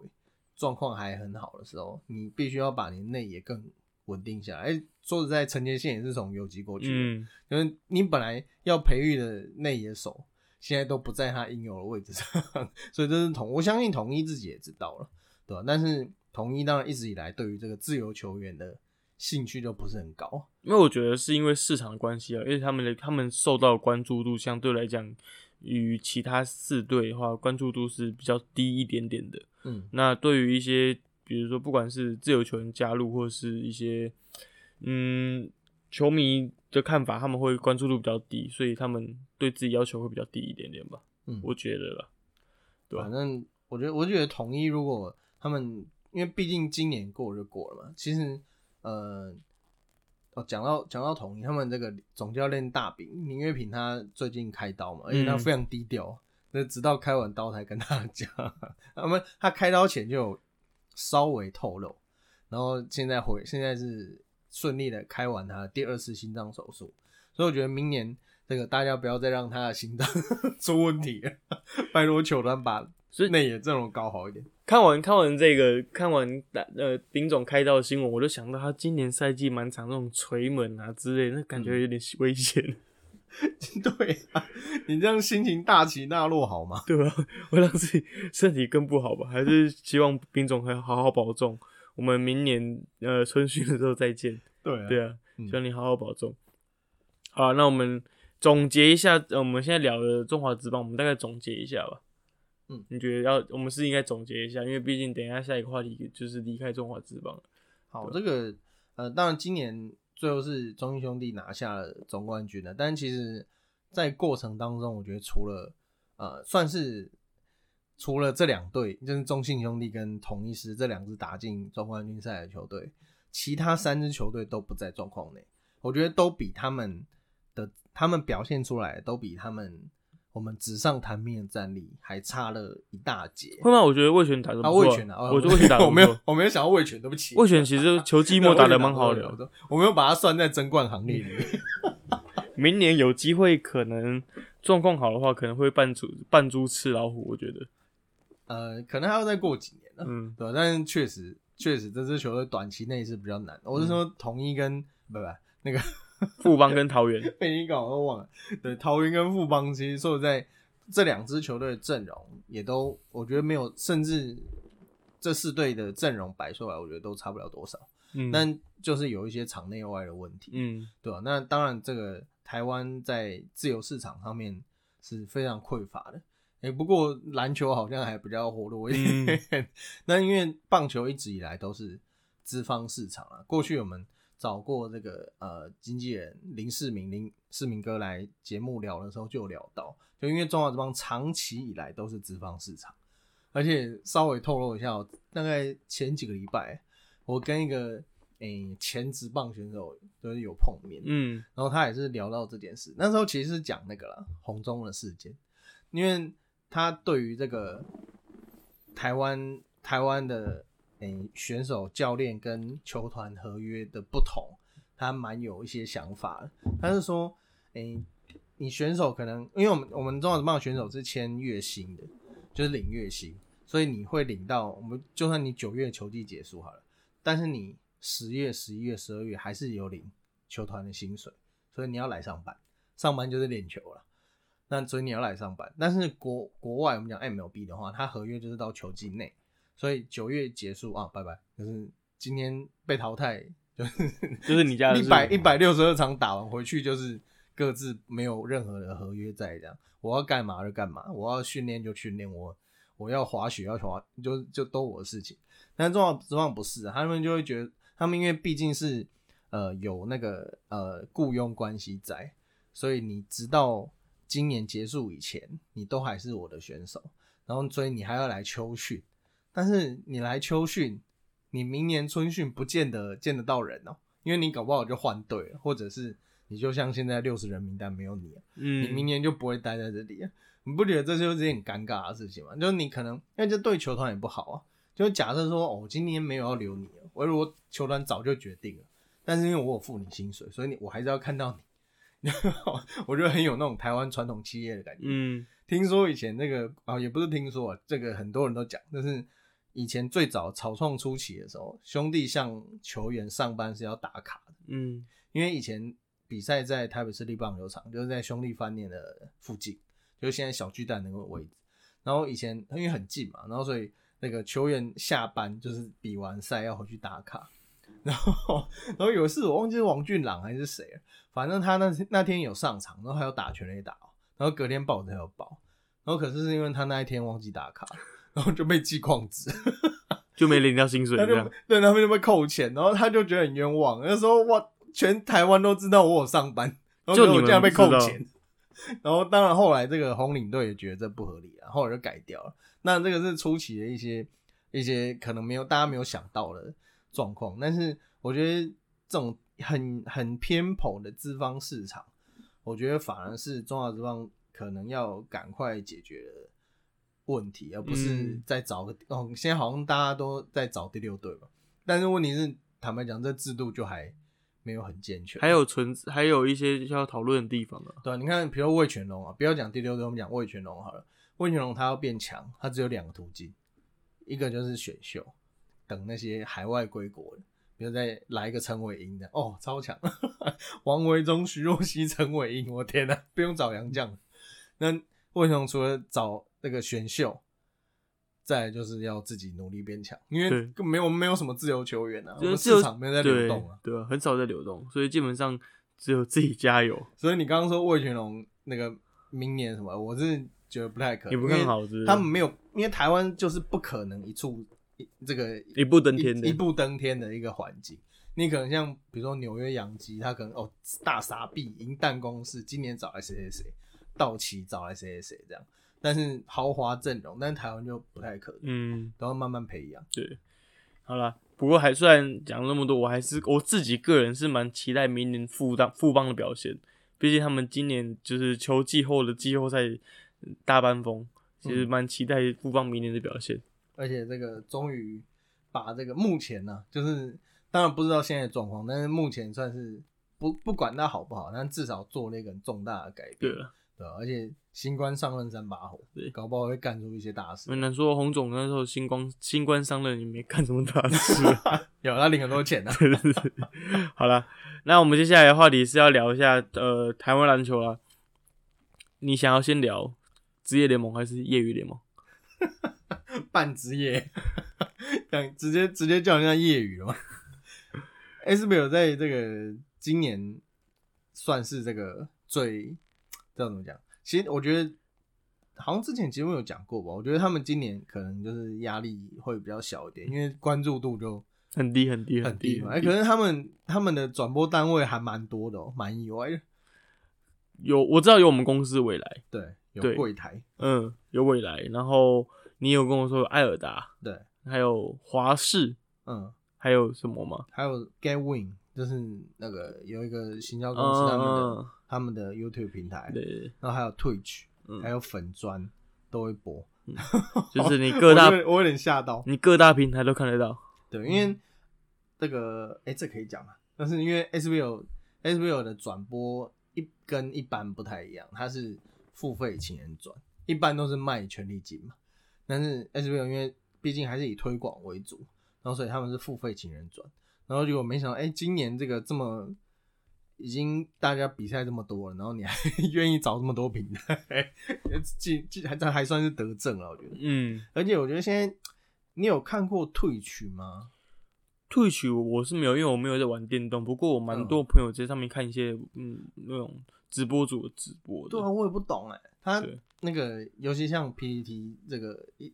状况还很好的时候，你必须要把你内野更稳定下来。哎，说实在，陈杰宪也是从游击过去的，因为你本来要培育的内野手。现在都不在他应有的位置上，[LAUGHS] 所以这是统，我相信统一自己也知道了，对吧？但是统一当然一直以来对于这个自由球员的兴趣就不是很高，因为我觉得是因为市场的关系啊，因为他们的他们受到关注度相对来讲，与其他四队的话关注度是比较低一点点的。嗯，那对于一些比如说不管是自由球员加入，或是一些嗯球迷。的看法，他们会关注度比较低，所以他们对自己要求会比较低一点点吧。嗯，我觉得吧。对，反正我觉得，我觉得统一如果他们，因为毕竟今年过就过了嘛。其实，呃，哦，讲到讲到统一，他们这个总教练大饼林月平，他最近开刀嘛，而且他非常低调，那直到开完刀才跟他讲。[LAUGHS] 他们他开刀前就有稍微透露，然后现在回现在是。顺利的开完他第二次心脏手术，所以我觉得明年这个大家不要再让他的心脏 [LAUGHS] 出问题了，拜托球团把内野阵容搞好一点。看完看完这个，看完呃丁总开刀的新闻，我就想到他今年赛季满场那种锤门啊之类，那感觉有点危险。[LAUGHS] 对啊，你这样心情大起大落好吗？对吧？[LAUGHS] 会让自己身体更不好吧？还是希望丁总可以好好保重。我们明年呃春训的时候再见。[LAUGHS] 对啊对啊，希望你好好保重。好，那我们总结一下，我们现在聊的中华职棒，我们大概总结一下吧。嗯，你觉得要我们是应该总结一下，因为毕竟等一下下一个话题就是离开中华职棒。好，这个呃，当然今年最后是中信兄弟拿下了总冠军的，但其实在过程当中，我觉得除了呃，算是。除了这两队，就是中信兄弟跟同一师这两支打进总冠军赛的球队，其他三支球队都不在状况内。我觉得都比他们的他们表现出来，都比他们我们纸上谈兵的战力还差了一大截。会吗？我觉得魏权打的啊，魏权啊，我觉得魏权打的 [LAUGHS] 我没有，我没有想到魏权，对不起。魏权其实 [LAUGHS] 球季末打的蛮好的，我没有把他算在争冠行列里面。[LAUGHS] 明年有机会，可能状况好的话，可能会扮猪扮猪吃老虎。我觉得。呃，可能还要再过几年呢，嗯，对吧？但是确实，确实这支球队短期内是比较难。我是说统一跟不不那个富邦跟桃园，[LAUGHS] 被你搞都忘了。对，桃园跟富邦其实说实在这两支球队的阵容也都，我觉得没有，甚至这四队的阵容摆出来，我觉得都差不了多少。嗯，但就是有一些场内外的问题，嗯对吧、那当然，这个台湾在自由市场上面是非常匮乏的。诶、不过篮球好像还比较活络一点。嗯 [LAUGHS] 那因为棒球一直以来都是资方市场啊。过去我们找过这个呃经纪人林世明林世明哥来节目聊的时候就有聊到，就因为中华职棒长期以来都是资方市场，而且稍微透露一下哦，大概前几个礼拜，我跟一个诶、前职棒选手都是有碰面，嗯然后他也是聊到这件事，那时候其实是讲那个啦，红中的事件，因为他对于这个台湾台湾的诶、选手、教练跟球团合约的不同，他蛮有一些想法。他是说，诶、你选手可能因为我们我们中华职棒选手是签月薪的，就是领月薪，所以你会领到我们就算你九月球季结束好了，但是你十月、十一月、十二月还是有领球团的薪水，所以你要来上班，上班就是练球了。那所以你要来上班，但是国国外我们讲 MLB 的话，它合约就是到球季内，所以九月结束啊，拜拜，就是今天被淘汰，就是就是你家的一事百一百六十二场打完回去，就是各自没有任何的合约在这样，我要干嘛就干嘛，我要训练就训练，我我要滑雪要滑，就就都我的事情。但中华职棒不是、啊，他们就会觉得，他们因为毕竟是呃有那个呃雇佣关系在，所以你直到今年结束以前，你都还是我的选手，然后所以你还要来秋训，但是你来秋训，你明年春训不见得见得到人哦，因为你搞不好就换队了，或者是你就像现在六十人名单没有你、啊，嗯，你明年就不会待在这里啊。你不觉得这就是一件很尴尬的事情吗？就是你可能，因为这对球团也不好啊。就假设说，哦，我今年没有要留你了，我如果球团早就决定了，但是因为我有付你薪水，所以你我还是要看到你。[LAUGHS] 我觉得很有那种台湾传统企业的感觉。嗯听说以前那个啊，也不是听说啊，这个很多人都讲，就是以前最早草创初期的时候，兄弟向球员上班是要打卡的，嗯因为以前比赛在台北市立棒球场，就是在兄弟饭店的附近，就是现在小巨蛋那个位置。然后以前因为很近嘛，然后所以那个球员下班就是比完赛要回去打卡。然后，[LAUGHS] 然后有一次我忘记是王俊朗还是谁了，反正他那那天有上场，然后还有打全垒打哦，然后隔天报才有报，然后可是是因为他那一天忘记打卡，然后就被记旷职，就没领到薪水他就。对他们就被扣钱，然后他就觉得很冤枉。那时候哇，全台湾都知道我有上班，然后就你们结果竟然被扣钱。然后当然后来这个红领队也觉得这不合理啊，后来就改掉了。那这个是初期的一些一些可能没有大家没有想到的状况，但是我觉得这种很很偏颇的资方市场，我觉得反而是中华职棒可能要赶快解决的问题，而不是嗯再找个、哦。现在好像大家都在找第六队嘛，但是问题是，坦白讲，这制度就还没有很健全。还有存，还有一些需要讨论的地方啊。对啊，你看，比如魏全龙啊，不要讲第六队，我们讲魏全龙好了。魏全龙他要变强，他只有两个途径，一个就是选秀，等那些海外归国的，比如再来一个陈伟英的，哦，超强，[LAUGHS] 王维忠、徐若曦、陈伟英，我天呐，不用找洋将。那魏全龙除了找那个选秀，再来就是要自己努力变强，因为没有没有什么自由球员啊，我是市场没有在流对动啊。对啊，很少在流动，所以基本上只有自己加油。所以你刚刚说魏全龙那个明年什么，我是觉得不太可能，也不看好是不是他们没有，因为台湾就是不可能一触一这个一步登天的一一步登天的一个环境。你可能像比如说纽约洋基，他可能哦大傻逼赢弹公式，今年找来谁谁谁，道奇找来谁谁谁这样，但是豪华阵容，但是台湾就不太可能，嗯，都要慢慢培养。对。好啦，不过还算讲那么多，我还是我自己个人是蛮期待明年富邦富邦的表现。毕竟他们今年就是球季后的季后赛嗯大班风，其实蛮期待富邦明年的表现。而且这个终于把这个目前呢、就是当然不知道现在的状况，但是目前算是不不管它好不好，但至少做了一个很重大的改变。对了，对啊，而且新官上任三把火，对搞不好会干出一些大事。很难说洪总那时候新光新官上任，你没干什么大事 [LAUGHS] 啊。有他领很多钱 [LAUGHS] 呢、好了，那我们接下来的话题是要聊一下呃台湾篮球啊。你想要先聊职业联盟还是业余联盟？[LAUGHS] [LAUGHS] 半职业，讲直接直接叫人家业余了嘛。SBL 在这个今年算是这个最这怎么讲？其实我觉得好像之前节目有讲过吧。我觉得他们今年可能就是压力会比较小一点，因为关注度就很低很低很低嘛。哎、可是他们他们的转播单位还蛮多的哦，蛮意外的。有我知道有我们公司未来，对，有对柜台，嗯，有未来，然后你有跟我说有艾尔达，对，还有华视，嗯，还有什么吗？还有 Get Win，就是那个有一个行销公司他们的、嗯，他们的 YouTube 平台，对然后还有 Twitch，、嗯还有粉砖都会播。[LAUGHS] 就是你各大我有点吓到，你各大平台都看得到，对，因为这个哎、这可以讲啊，但是因为 SBL SBL 的转播一跟一般不太一样，它是付费请人转，一般都是卖权利金嘛，但是 SBL 因为毕竟还是以推广为主，然后所以他们是付费请人转，然后结果没想到哎、今年这个这么。已经大家比赛这么多了，然后你还 [LAUGHS] 愿意找这么多平台，这这还这还算是得正了，我觉得。嗯，而且我觉得现在，你有看过退曲吗？退曲我是没有，因为我没有在玩电动，不过我蛮多朋友在上面看一些嗯那种直播主的直播的，对啊，我也不懂哎、他对那个，尤其像 PPT 这个一，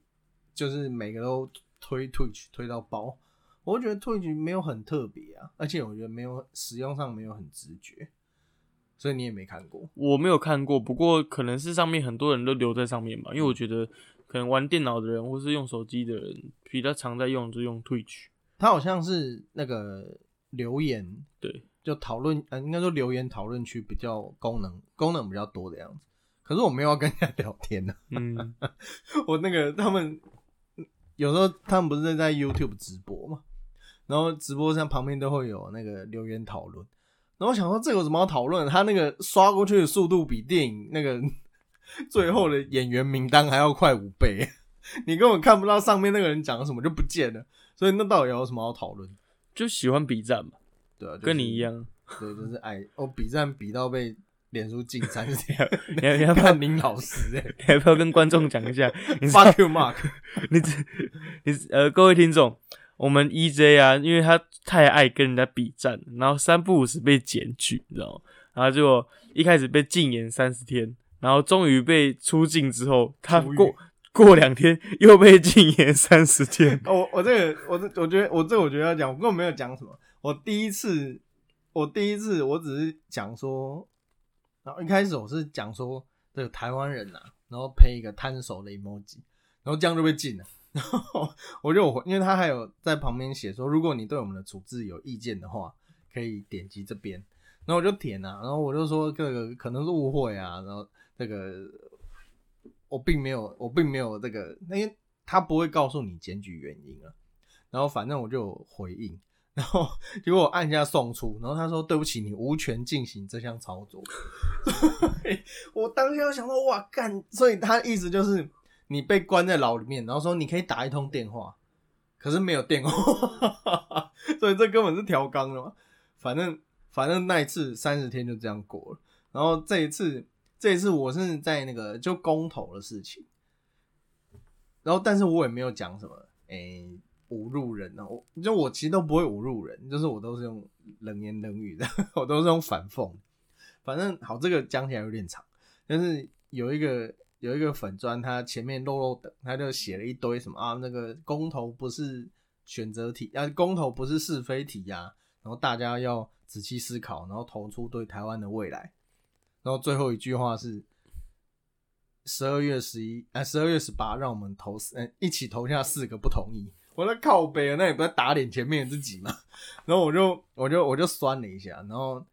就是每个都推 Twitch 推到爆，我觉得 Twitch 没有很特别啊，而且我觉得没有使用上没有很直觉，所以你也没看过。我没有看过，不过可能是上面很多人都留在上面吧，因为我觉得可能玩电脑的人或是用手机的人比较常在用，就用 Twitch。它好像是那个留言，对，就讨论，呃，应该说留言讨论区比较功能功能比较多的样子。可是我没有要跟人家聊天呢、嗯，[LAUGHS] 我那个他们有时候他们不是在在 YouTube 直播嘛，然后直播上旁边都会有那个留言讨论，然后我想说这个有什么好讨论？他那个刷过去的速度比电影那个 [LAUGHS] 最后的演员名单还要快五倍，[LAUGHS] 你根本看不到上面那个人讲什么就不见了，所以那到底有什么好讨论？就喜欢比战嘛，对啊，就是跟你一，样。对，就是爱哦比战比到被脸书禁三十天，你要你要不要看林老师哎、[LAUGHS] 你要不要跟观众讲一下？[LAUGHS] fuck you Mark，[LAUGHS] 你这你呃，各位听众，我们 EJ 啊，因为他太爱跟人家比战，然后三不五时被检举，你知道吗？然后结果一开始被禁言三十天，然后终于被出境之后，他过过两天又被禁言三十天。我我这个我这我觉得我这我觉得要讲，我根本没有讲什么。我第一次，我第一次我只是讲说，然后一开始我是讲说这个台湾人呐、啊，然后配一个摊手的 emoji，然后这样就被禁了。[LAUGHS] 然后我就因为他还有在旁边写说，如果你对我们的处置有意见的话，可以点击这边。然后我就点啊，然后我就说这个可能是误会啊，然后这个我并没有，我并没有这个，因为他不会告诉你检举原因啊。然后反正我就回应，然后 [LAUGHS] 结果我按下送出，然后他说对不起，你无权进行这项操作。[LAUGHS] 我当下就想说哇干，所以他意思就是你被关在牢里面，然后说你可以打一通电话，可是没有电话，[LAUGHS] 所以这根本是调缸的嘛。反正反正那一次三十天就这样过了，然后这一次这一次我是在那个就公投的事情，然后但是我也没有讲什么诶。侮辱人啊！我就我其实都不会侮辱人，就是我都是用冷言冷语的，[LAUGHS] 我都是用反讽。反正好，这个讲起来有点长，但是有一个有一个粉砖，他前面漏漏的，他就写了一堆什么啊，那个公投不是选择题啊，公投不是是非题呀、啊，然后大家要仔细思考，然后投出对台湾的未来。然后最后一句话是十二月十一啊，十二月十八，让我们投四，嗯，一起投下四个不同意。我在靠北啊，那你不在打脸前面的自己吗。[LAUGHS] 然后我就我就我就酸了一下，然后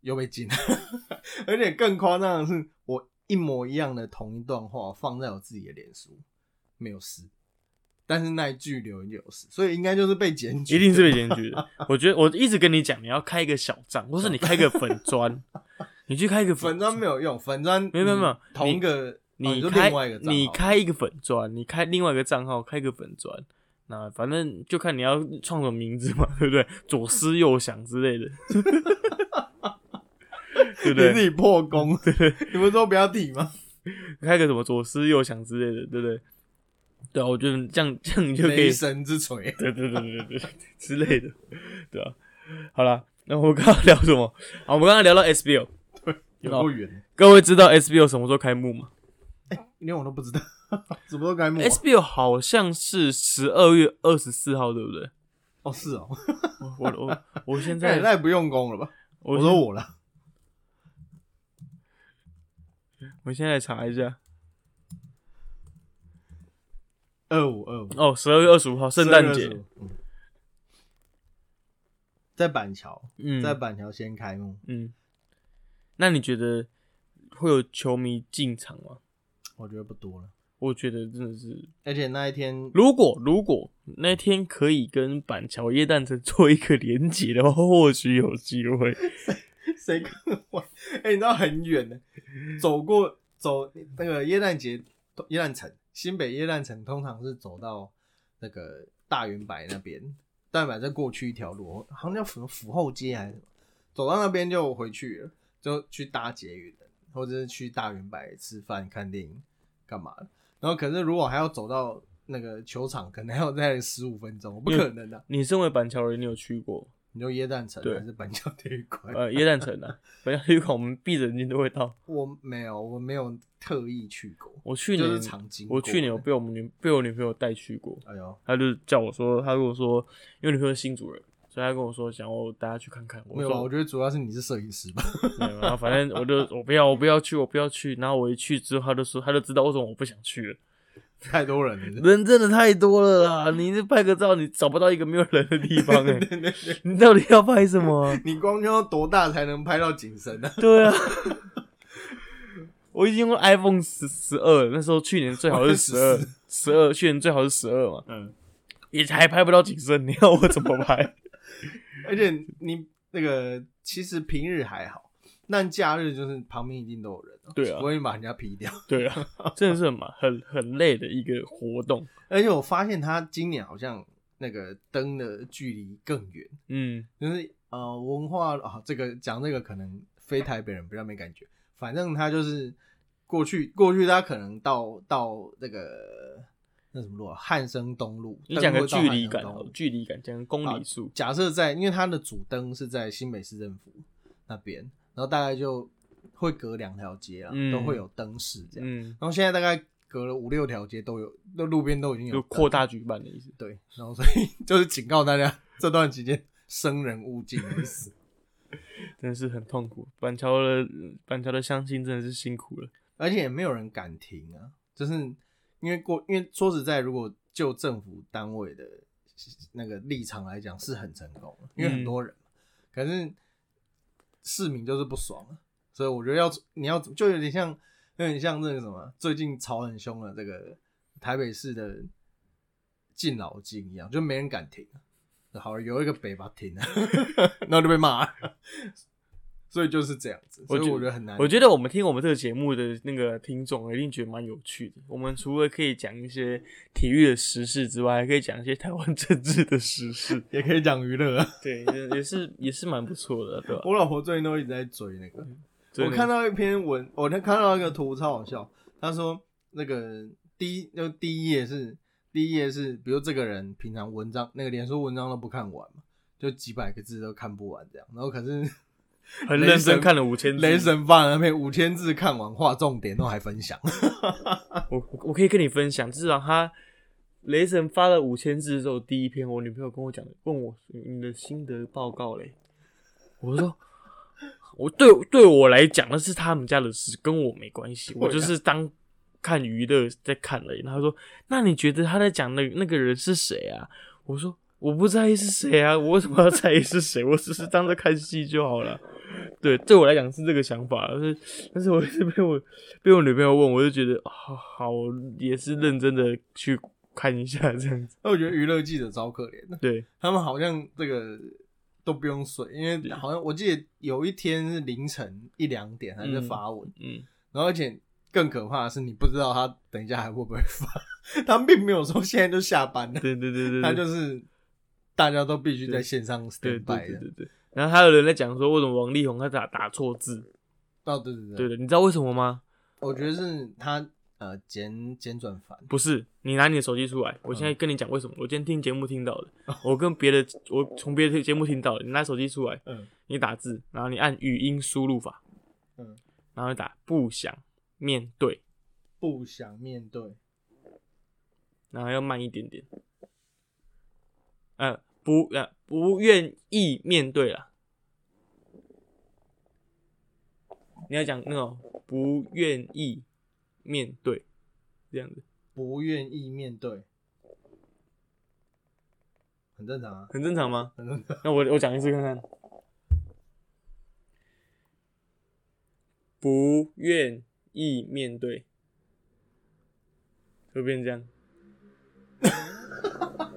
又被禁了。[LAUGHS] 而且更夸张的是，我一模一样的同一段话放在我自己的脸书，没有事。但是那一句留言就有事，所以应该就是被检举，一定是被检举的。[LAUGHS] 我觉得我一直跟你讲，你要开一个小账，或是你开个粉砖，你去开一个粉粉砖没有用，粉砖没有没有没有同一个，哦你就开另外一个账号你开一个粉砖，你开另外一个账号开个粉砖，那反正就看你要创什么名字嘛，[LAUGHS] 对不对？左思右想之类的，对不对？你自己破功，你们说不要提吗？开个什么左思右想之类的，对不对？对啊，我觉得这样这样你就可以雷，神之锤，对对对对对对之类的，对啊。好了，那我们刚刚聊什么？啊，我们刚刚聊到 SBO，有多远？各位知道 SBO 什么时候开幕吗哎连我都不知道，[LAUGHS] 什么时候开幕啊？？SBO 好像是十二月二十四号，对不对？哦，是哦，我我我现在那也太不用功了吧？我我说我了，我现在查一下二五二五，哦，十二月二十五号圣诞节月，25嗯在板桥，嗯在板桥先开幕，嗯，那你觉得会有球迷进场吗？我觉得不多了。我觉得真的是，而且那一天，如果如果那天可以跟板桥耶诞城做一个连接的话，或许有机会。[LAUGHS] 谁跟我？哎、你知道很远的，走过走那个耶诞节耶诞城，新北耶诞城通常是走到那个大圆白那边，大圆柏再过去一条路，好像叫什么府后街还是什么，走到那边就回去了，就去搭捷运的，或者是去大圆白吃饭、看电影、干嘛的。然后可是如果还要走到那个球场，可能还要再十五分钟，不可能的、你身为板桥人，你有去过？你就耶诞城对还是板桥体育馆？呃，耶诞城啊，板桥体育馆我们闭着眼睛都会到。我没有，我没有特意去过。我去年就是常经我去年有被我们女被我女朋友带去过，哎呦，她就叫我说，她如果说，因为女朋友是新主人，所以她跟我说想要我带她去看看。我没有我觉得主要是你是摄影师吧？[LAUGHS] 没有，然后反正我就我不要我不要去我不要去，然后我一去之后，他就说他就知道为什么我不想去了。太多人了，人真的太多了啦！你这拍个照，你找不到一个没有人的地方 [LAUGHS] 哎、你到底要拍什么啊、你光要多大才能拍到景深呢？对啊，我已经用 iPhone 十十二，那时候去年最好是十二，十二去年最好是十二嘛，嗯，也还拍不到景深，你要我怎么拍？[LAUGHS] 而且你那个其实平日还好，但假日就是旁边一定都有人，对啊我会把人家劈掉。对啊，[LAUGHS] 真的是很麻很很累的一个活动。而且我发现他今年好像那个灯的距离更远，嗯，就是呃文化啊，这个讲这个可能非台北人比较没感觉，反正他就是过去过去他可能到到那个那什么路啊，汉生东路，你讲个距离感距离感讲个公里数，假设在，因为它的主灯是在新北市政府那边，然后大概就会隔两条街啊，嗯都会有灯饰这样。嗯，然后现在大概隔了五六条街都有，那路边都已经有就扩大举办的意思。对，然后所以 [LAUGHS] 就是警告大家这段期间生人勿近的意思。[LAUGHS] 真的是很痛苦。板桥的板桥的乡亲真的是辛苦了。而且也没有人敢停啊，就是因为过，因为说实在，如果就政府单位的那个立场来讲，是很成功的，因为很多人嘛，可是市民就是不爽啊，所以我觉得要你要就有点像，有点像那个什么，最近吵很凶的这个台北市的敬老金一样，就没人敢停啊。好，有一个北吧停了，[LAUGHS] 然后就被骂了，所以就是这样子，所以我觉得很难。我觉得我们听我们这个节目的那个听众一定觉得蛮有趣的。我们除了可以讲一些体育的时事之外，还可以讲一些台湾政治的时事。[LAUGHS] 也可以讲娱乐啊。对，也也是也是蛮不错的，对吧？我老婆最近都一直在追那个，我看到一篇文，我看到一个图超好笑。他说那个第一，就第一页是第一页是，比如这个人平常文章那个连书文章都不看完嘛，就几百个字都看不完这样。然后可是很认真看了五千字。雷神发的那篇五千字看完，画重点都还分享。[LAUGHS] 我我我可以跟你分享，至少他雷神发了五千字之后，第一篇我女朋友跟我讲，问我你的心得报告嘞，我说我对对我来讲那是他们家的事，跟我没关系，我就是当看娱乐在看而已。然后他说，那你觉得他在讲的那个人是谁啊？我说我不在意是谁啊，我为什么要在意是谁？我只是当着看戏就好了。对，对我来讲是这个想法，但是但是我一直被我被我女朋友问，我就觉得好好也是认真的去看一下这样子。那我觉得娱乐记者超可怜的，对，他们好像这个都不用睡，因为好像我记得有一天是凌晨一两点还在发文，嗯，然后而且更可怕的是，你不知道他等一下还会不会发，[LAUGHS] 他并没有说现在就下班了，对对对对，他就是大家都必须在线上对 stand 对 by 的。对对对。然后还有人在讲说，为什么王力宏他打打错字？哦，对对对，对的，你知道为什么吗？我觉得是他呃简简转繁，不是，你拿你的手机出来，我现在跟你讲为什么。我今天听节目听到的，我跟别的，我从别的节目听到的。你拿手机出来，嗯你打字，然后你按语音输入法，嗯，然后你打不想面对，不想面对，然后要慢一点点。呃，不呃不愿意面对了。你要讲那种不愿意面对这样子，不愿意面对，很正常啊，很正常吗？很正常。那我我讲一次看看。不愿意面对，会变这样。[LAUGHS]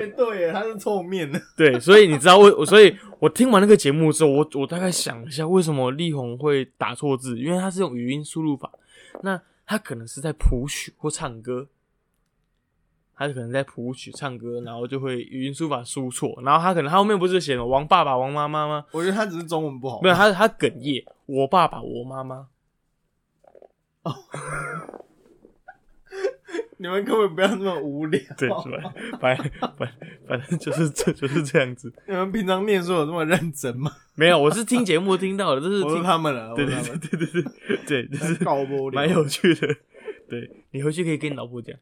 哎、对耶，他是臭面的。对，所以你知道为，所以我听完那个节目之后，我我大概想一下，为什么力宏会打错字，因为他是用语音输入法，那他可能是在谱曲或唱歌，他可能在谱曲唱歌，然后就会语音输入法输错，然后他可能他后面不是写了王爸爸王妈妈吗？我觉得他只是中文不好。没有，他他哽咽，我爸爸我妈妈，你们根本不要那么无聊。对，是吧？反反反正就是这就是这样子。你们平常念书有这么认真吗？[LAUGHS] 没有，我是听节目听到的，这是听，他们了，对对对对对对对，就是蛮有趣的。对你回去可以跟你老婆讲。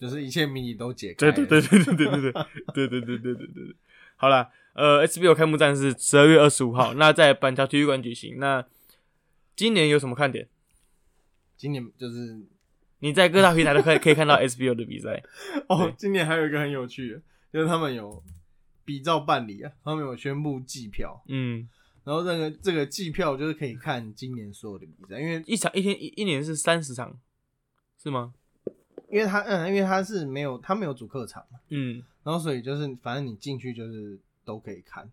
就是一切谜底都解开。对对对对对对对对对对对对对对对。好啦，呃，SBO 开幕战是十二月二十五号，那在板桥体育馆举行。那今年有什么看点？今年就是你在各大平台都可以可以看到 SBO 的比赛。[LAUGHS] 哦，今年还有一个很有趣的，就是他们有比照办理啊，他们有宣布计票，嗯，然后这个这个计票就是可以看今年所有的比赛，因为一场一天一一年是三十场，是吗？因为他嗯，因为他是没有他没有主客场嘛，嗯，然后所以就是反正你进去就是都可以看，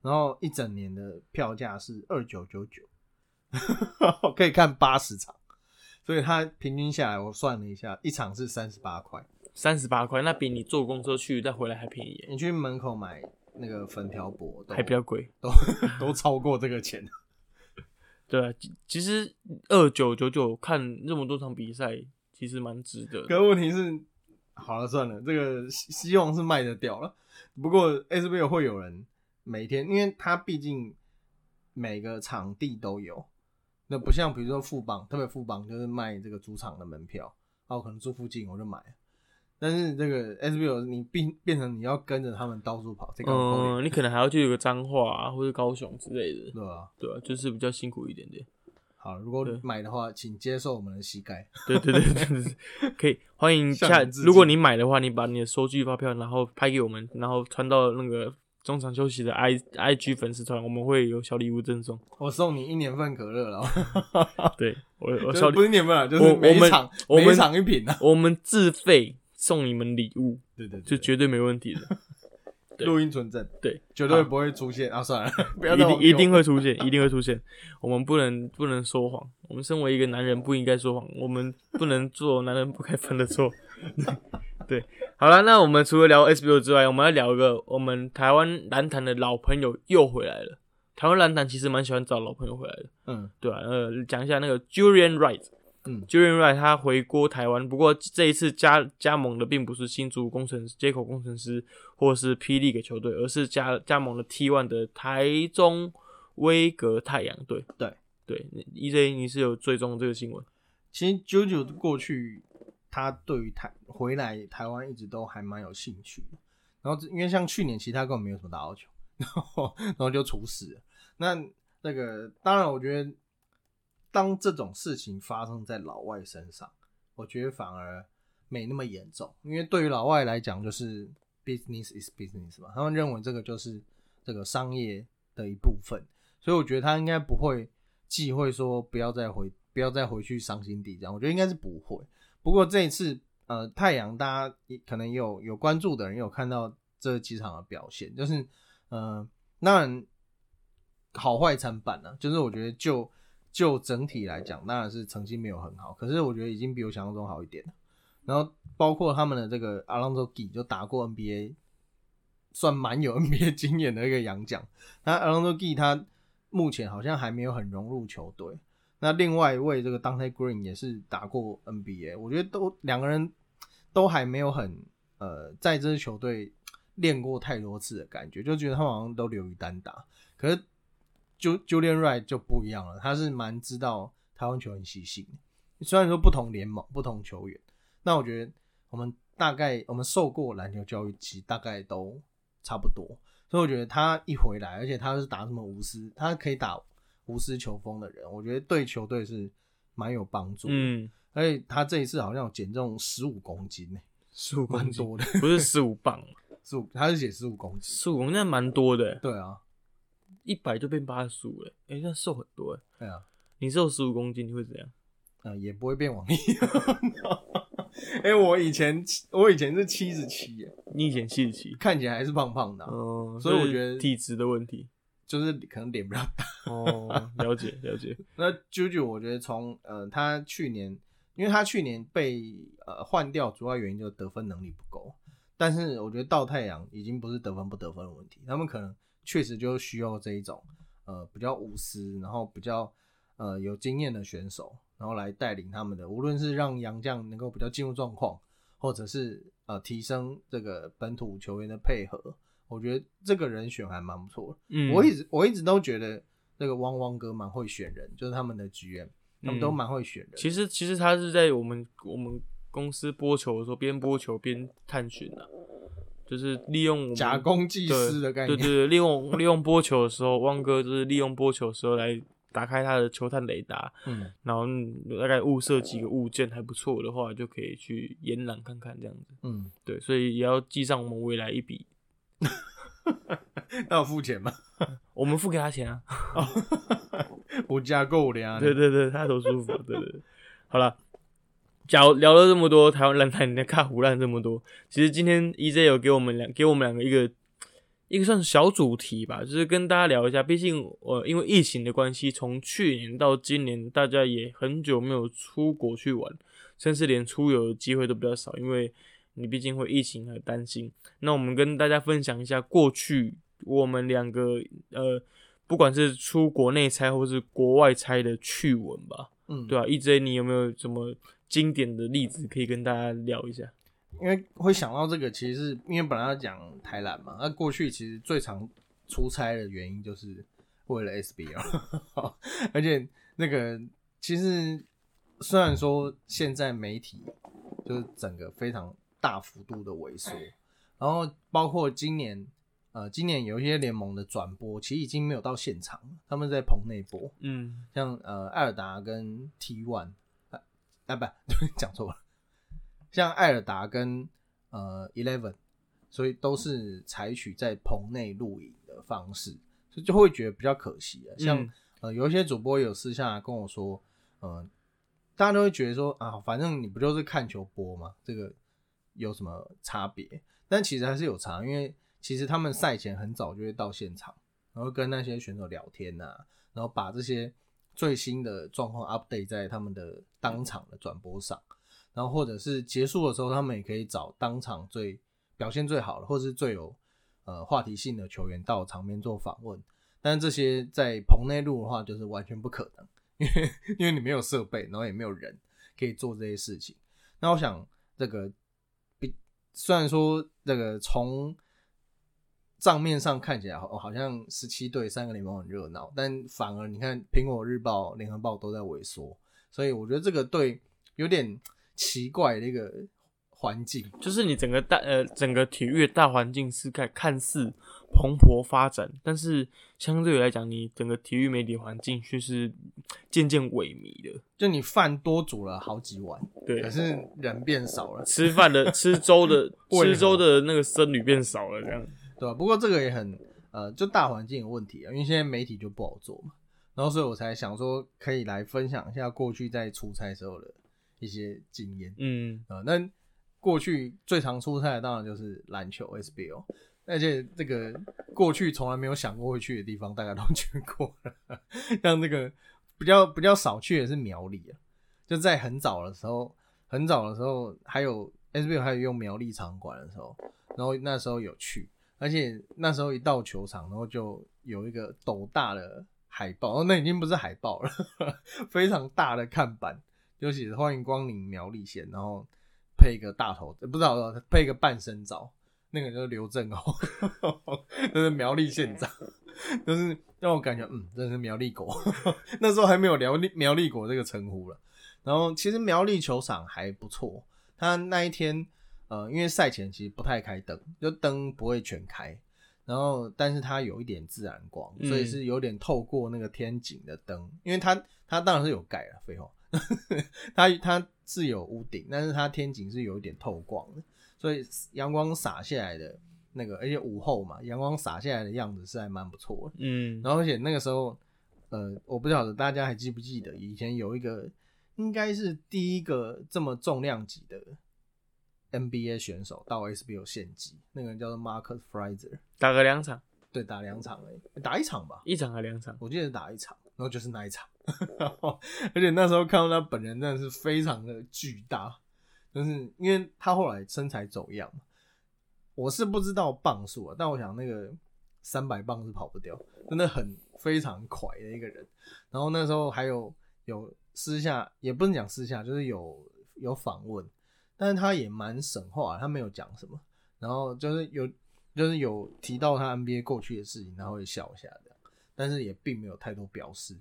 然后一整年的票价是二九九九，[LAUGHS] 可以看八十场，所以它平均下来我算了一下，一场是三十八块，三十八块，那比你坐公车去再回来还便宜耶，你去门口买那个粉条薄都还比较贵。都 [LAUGHS] 都超过这个钱。[LAUGHS] 对啊，其其实二九九九看这么多场比赛，其实蛮值得的。可问题是，好了算了，这个希希望是卖得掉了。不过 SBL 会有人每天，因为它毕竟每个场地都有，那不像比如说富邦，特别富邦就是卖这个主场的门票，啊，我可能住附近我就买。但是这个 SBL 你变变成你要跟着他们到处跑，这个嗯，你可能还要去有个彰化啊，或者高雄之类的，对吧？对啊，就是比较辛苦一点点。好，如果对买的话，请接受我们的膝盖。对对对对对，[LAUGHS] 可以欢迎下向人致。敬如果你买的话，你把你的收据发票，然后拍给我们，然后传到那个中场休息的 i i g 粉丝团，我们会有小礼物赠送。我送你一年份可乐了，[LAUGHS] 对我我就小不是年份了，就是每们场我们每一场一瓶啊。[LAUGHS] 我们自费送你们礼物，对对就绝对没问题的。[LAUGHS] 录音存证，对，绝对不会出现啊！算了，不要一定一定会出现，一定会出现。我们不能不能说谎，我们身为一个男人不应该说谎，我们不能做男人不该犯的错。对，好了，那我们除了聊 SBO 之外，我们要聊一个我们台湾篮坛的老朋友又回来了。台湾篮坛其实蛮喜欢找老朋友回来的，嗯对吧、呃，讲一下那个 Julian Wright，嗯，Julian Wright 他回国台湾，不过这一次加加盟的并不是新竹工程接口工程师或是霹雳给球队，而是加加盟了 T1 的台中威格太阳队。对对，EJ 你是有追踪这个新闻？其实九九过去他对于台回来台湾一直都还蛮有兴趣的。然后因为像去年其他根本没有什么打到球，然后然后就处死了。那那个当然，我觉得当这种事情发生在老外身上，我觉得反而没那么严重，因为对于老外来讲，就是 business is business 嘛，他们认为这个就是这个商业的一部分，所以我觉得他应该不会忌讳说不要再回不要再回去伤心地这样，我觉得应该是不会。不过这一次，呃，太阳大家可能有有关注的人有看到这几场的表现，就是呃，当然好坏参半啊，就是我觉得就就整体来讲，当然是成绩没有很好，可是我觉得已经比我想象中好一点了。然后包括他们的这个 Alonso G 就打过 NBA，算蛮有 [LAUGHS] NBA 经验的一个洋将。那 Alonso G 他目前好像还没有很融入球队。那另外一位这个 Dante Green 也是打过 NBA，我觉得都两个人都还没有很呃在这支球队练过太多次的感觉，就觉得他们好像都流于单打。可是 Julian Wright 就不一样了，他是蛮知道台湾球员习性。虽然说不同联盟、不同球员，那我觉得我们大概我们受过篮球教育，其实大概都差不多。所以我觉得他一回来，而且他是打什么无私，他可以打。无私球风的人，我觉得对球队是蛮有帮助。嗯，而且他这一次好像减重十五公斤呢，十五蛮多的，不是十五磅，[LAUGHS] 十五他是写十五公斤，十五公斤蛮多的。对啊，一百就变八十五了，哎，那瘦很多哎。对啊，你瘦十五公斤你会怎样？啊，也不会变王力。[LAUGHS] 哎，我以前我以前是七十七，你以前七十七，看起来还是胖胖的。哦，所以我觉得体质的问题。就是可能脸比较大 [LAUGHS] 哦，了解了解。那 JoJo 我觉得从呃他去年，因为他去年被呃换掉，主要原因就是得分能力不够。但是我觉得到太阳已经不是得分不得分的问题，他们可能确实就需要这一种呃比较无私，然后比较呃有经验的选手，然后来带领他们的，无论是让杨将能够比较进入状况，或者是呃提升这个本土球员的配合。我觉得这个人选还蛮不错的。嗯，我一直我一直都觉得那个汪汪哥蛮会选人，就是他们的 GM，他们都蛮会选人。其实其实他是在我们我们公司播球的时候，边播球边探寻的，就是利用假公济私的概念。对 [LAUGHS] 对对，利用利用播球的时候，汪哥就是利用播球的时候来打开他的球探雷达，嗯，然后大概物色几个物件还不错的话，就可以去延揽看看这样子。嗯，对，所以也要记上我们未来一笔。[LAUGHS] 那我付钱吗？[LAUGHS] 我们付给他钱啊！[LAUGHS] 我加够的呀！对对对，他多舒服！对对对，好了，聊聊了这么多台湾篮坛，你看胡烂这么多。其实今天 EJ 有给我们两，给我们两个一个一个算是小主题吧，就是跟大家聊一下。毕竟我因为疫情的关系，从去年到今年，大家也很久没有出国去玩，甚至连出游的机会都比较少，因为。你毕竟会疫情而担心，那我们跟大家分享一下过去我们两个呃，不管是出国内差或是国外差的趣闻吧，嗯，对啊 e J 你有没有什么经典的例子可以跟大家聊一下？因为会想到这个，其实是因为本来要讲台南嘛，那过去其实最常出差的原因就是为了 SBL，[LAUGHS] 而且那个其实虽然说现在媒体就是整个非常。大幅度的萎缩，然后包括今年，呃，今年有一些联盟的转播，其实已经没有到现场，他们在棚内播。嗯，像呃艾尔达跟 T One，啊啊不，[LAUGHS] 讲错了，像艾尔达跟呃 Eleven，所以都是采取在棚内录影的方式，所以就会觉得比较可惜啊。像呃有一些主播有私下跟我说，呃，大家都会觉得说啊，反正你不就是看球播吗？这个。有什么差别？但其实还是有差，因为其实他们赛前很早就会到现场，然后跟那些选手聊天呐，然后把这些最新的状况 update 在他们的当场的转播上，然后或者是结束的时候，他们也可以找当场最表现最好的，或是最有呃话题性的球员到场边做访问。但这些在棚内录的话，就是完全不可能，因为 [LAUGHS] 因为你没有设备，然后也没有人可以做这些事情。那我想这个。虽然说那个从账面上看起来好，好像十七队三个联盟很热闹，但反而你看苹果日报、联合报都在萎缩，所以我觉得这个对有点奇怪的一个环境，就是你整个大呃整个体育大环境是看看似。蓬勃发展，但是相对来讲，你整个体育媒体环境却是渐渐萎靡的。就你饭多煮了好几碗，对，可是人变少了，吃饭的吃粥的 [LAUGHS] 吃粥的那个僧侣变少了，这样对吧？不过这个也很呃，就大环境有问题啊，因为现在媒体就不好做嘛。然后所以我才想说，可以来分享一下过去在出差时候的一些经验。嗯，呃，那过去最常出差的当然就是篮球 SBL。而且这个过去从来没有想过会去的地方，大家都去过了。像那个比较比较少去的是苗栗啊，就在很早的时候，很早的时候还有 SBL 还有用苗栗场馆的时候，然后那时候有去，而且那时候一到球场，然后就有一个斗大的海报，哦，那已经不是海报了，[LAUGHS] 非常大的看板，就写欢迎光临苗栗县，然后配一个大头，不知道配一个半身照。那个就是刘正宏，[LAUGHS] 就是苗栗县长，就是让我感觉，嗯，真是苗栗国。[LAUGHS] 那时候还没有苗栗苗栗国这个称呼了。然后其实苗栗球场还不错，他那一天，呃，因为赛前其实不太开灯，就灯不会全开，然后但是它有一点自然光，所以是有点透过那个天井的灯，因为它它当然是有盖了，废话，[LAUGHS] 它它是有屋顶，但是它天井是有一点透光的。所以阳光洒下来的那个，而且午后嘛，阳光洒下来的样子是还蛮不错的。嗯，然后而且那个时候，呃，我不晓得大家还记不记得，以前有一个应该是第一个这么重量级的 NBA 选手到 SBO 献祭，那个人叫做 Marcus Fraser，打个两场，对，打两场哎，打一场吧，一场还两场，我记得打一场，然后就是那一场，[LAUGHS] 而且那时候看到他本人真的是非常的巨大。就是因为他后来身材走样嘛，我是不知道磅数啊，但我想那个三百磅是跑不掉，真的很非常快的一个人。然后那时候还有有私下，也不能讲私下，就是有有访问，但是他也蛮省话，他没有讲什么。然后就是有就是有提到他 NBA 过去的事情，他会笑一下这样，但是也并没有太多表示。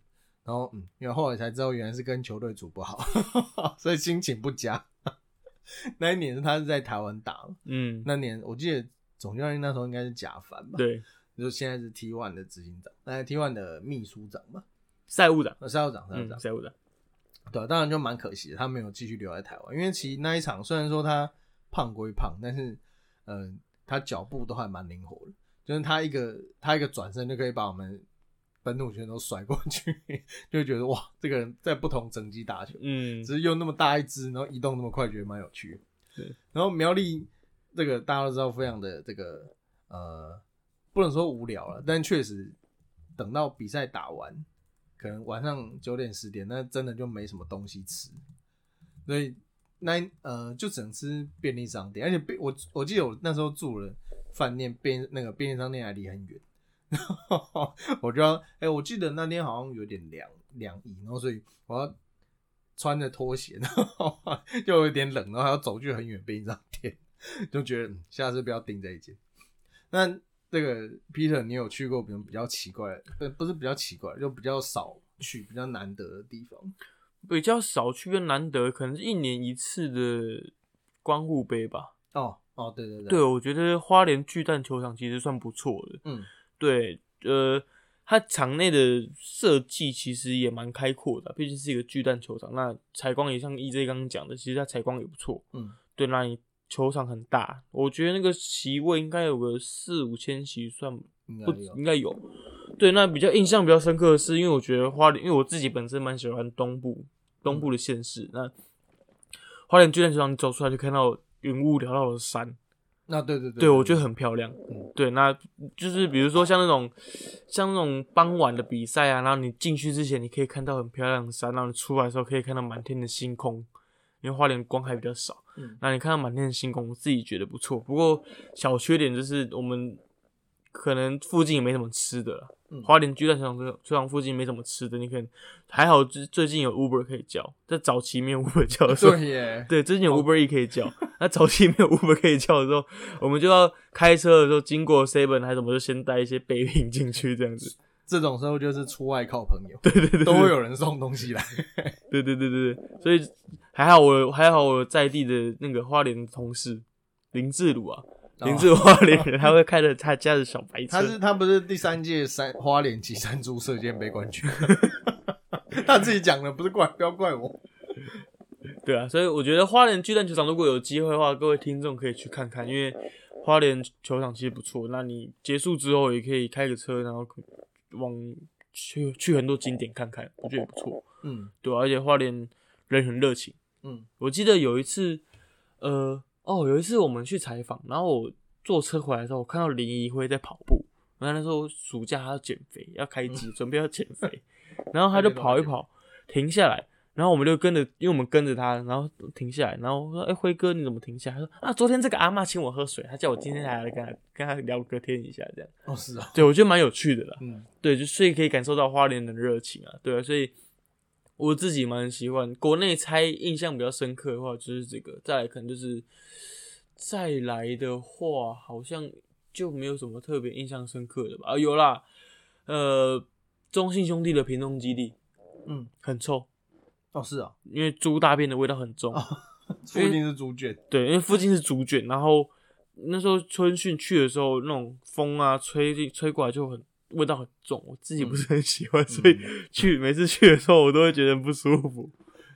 然后嗯，因为后来才知道原来是跟球队组不好，[LAUGHS] 所以心情不佳。[LAUGHS] 那一年是他是在台湾打，嗯，那年我记得总教练那时候应该是贾凡吧，对，就现在是 T One 的执行长，那 T One 的秘书长嘛，赛务长，赛务长，赛务长，赛务长，对，当然就蛮可惜的，他没有继续留在台湾，因为其实那一场虽然说他胖归胖，但是嗯，他脚步都还蛮灵活的，就是他一个他一个转身就可以把我们。本土拳都甩过去，就会觉得哇，这个人在不同整机打球，嗯，只是用那么大一只，然后移动那么快，觉得蛮有趣。对，然后苗栗这个大家都知道，非常的这个呃，不能说无聊了，但确实等到比赛打完，可能晚上九点十点，那真的就没什么东西吃，所以那呃就只能吃便利商店，而且便我我记得我那时候住了饭店，便那个便利商店还离很远。[LAUGHS] 我就要，哎，我记得那天好像有点凉凉意，然后所以我要穿着拖鞋，然后 [LAUGHS] 就有点冷，然后还要走去很远便利商店，就觉得下次不要订这一件。那这个 Peter，你有去过比较比较奇怪，不不是比较奇怪，就比较少去、比较难得的地方？比较少去跟难得，可能是一年一次的光顾杯吧。哦哦，对对对，对我觉得花莲巨蛋球场其实算不错的，嗯。对，呃，它场内的设计其实也蛮开阔的，毕竟是一个巨蛋球场。那采光也像 EJ 刚刚讲的，其实它采光也不错。嗯，对，那你球场很大，我觉得那个席位应该有个四五千席，算不应该有。对，那比较印象比较深刻的是，因为我觉得花莲，因为我自己本身蛮喜欢东部东部的县市，那花莲巨蛋球场你走出来就看到云雾缭绕的山。那对对对，对我觉得很漂亮。嗯，对，那就是比如说像那种像那种傍晚的比赛啊，然后你进去之前你可以看到很漂亮的山，然后你出来的时候可以看到满天的星空，因为花莲光还比较少。嗯，那你看到满天的星空，我自己觉得不错。不过小缺点就是我们可能附近也没什么吃的了。花莲巨蛋球场球场附近没什么吃的，你可能还好，最最近有 Uber 可以叫，在早期没有 Uber 叫的时候，对耶，对，最近有 Uber E 可以叫，那早期没有 Uber 可以叫的时候，我们就要开车的时候经过 Seven 还是什么，就先带一些备品进去这样子。[LAUGHS] 这种时候就是出外靠朋友，对对对，都会有人送东西来。对对对对对，所以还好我还好我在地的那个花莲同事林志鲁啊。林志花莲人，[LAUGHS] 他会开着他家的小白车。他是他不是第三届三花莲吉山猪射箭杯冠军，[LAUGHS] 他自己讲的，不是怪不要怪我。对啊，所以我觉得花莲巨蛋球场如果有机会的话，各位听众可以去看看，因为花莲球场其实不错。那你结束之后也可以开个车，然后往去去很多景点看看，我觉得也不错。嗯，对，而且花莲人很热情。嗯，我记得有一次，呃。哦，有一次我们去采访，然后我坐车回来的时候，我看到林怡辉在跑步，然后那时候暑假他要减肥，要开机，[LAUGHS] 准备要减肥，然后他就跑一跑，停下来，然后我们就跟着，因为我们跟着他，然后停下来，然后我说：“哎、辉哥你怎么停下来？”他说：“啊，昨天这个阿嬷请我喝水，他叫我今天还来跟他跟他聊个天一下，这样。”哦是啊，对，我觉得蛮有趣的啦。嗯对，就所以可以感受到花莲的热情啊，对啊，所以我自己蛮喜欢。国内猜印象比较深刻的话，就是这个，再来可能就是再来的话，好像就没有什么特别印象深刻的吧。啊，有啦，呃，中信兄弟的屏东基地嗯，很臭，哦是啊，因为猪大便的味道很重。[LAUGHS] 附近是猪圈，对，因为附近是猪圈，然后那时候春训去的时候，那种风啊吹进吹过来就很味道很重，我自己不是很喜欢，所以去每次去的时候我都会觉得不舒服。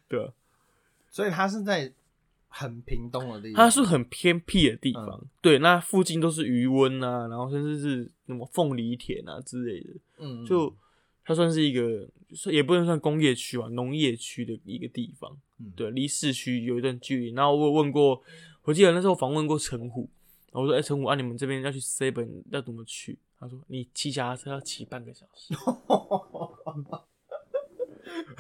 对啊，所以它是在很屏东的地方，它是很偏僻的地方，嗯对，那附近都是余温啊，然后甚至是什么凤梨田啊之类的，嗯嗯就它算是一个，也不能算工业区吧，农业区的一个地方。嗯对，离市区有一段距离。然后我有问过，我记得那时候访问过陈虎，然后我说：“哎、陈虎，啊，你们这边要去 seven 要怎么去？”他说：“你骑脚踏车要骑半个小时。[LAUGHS]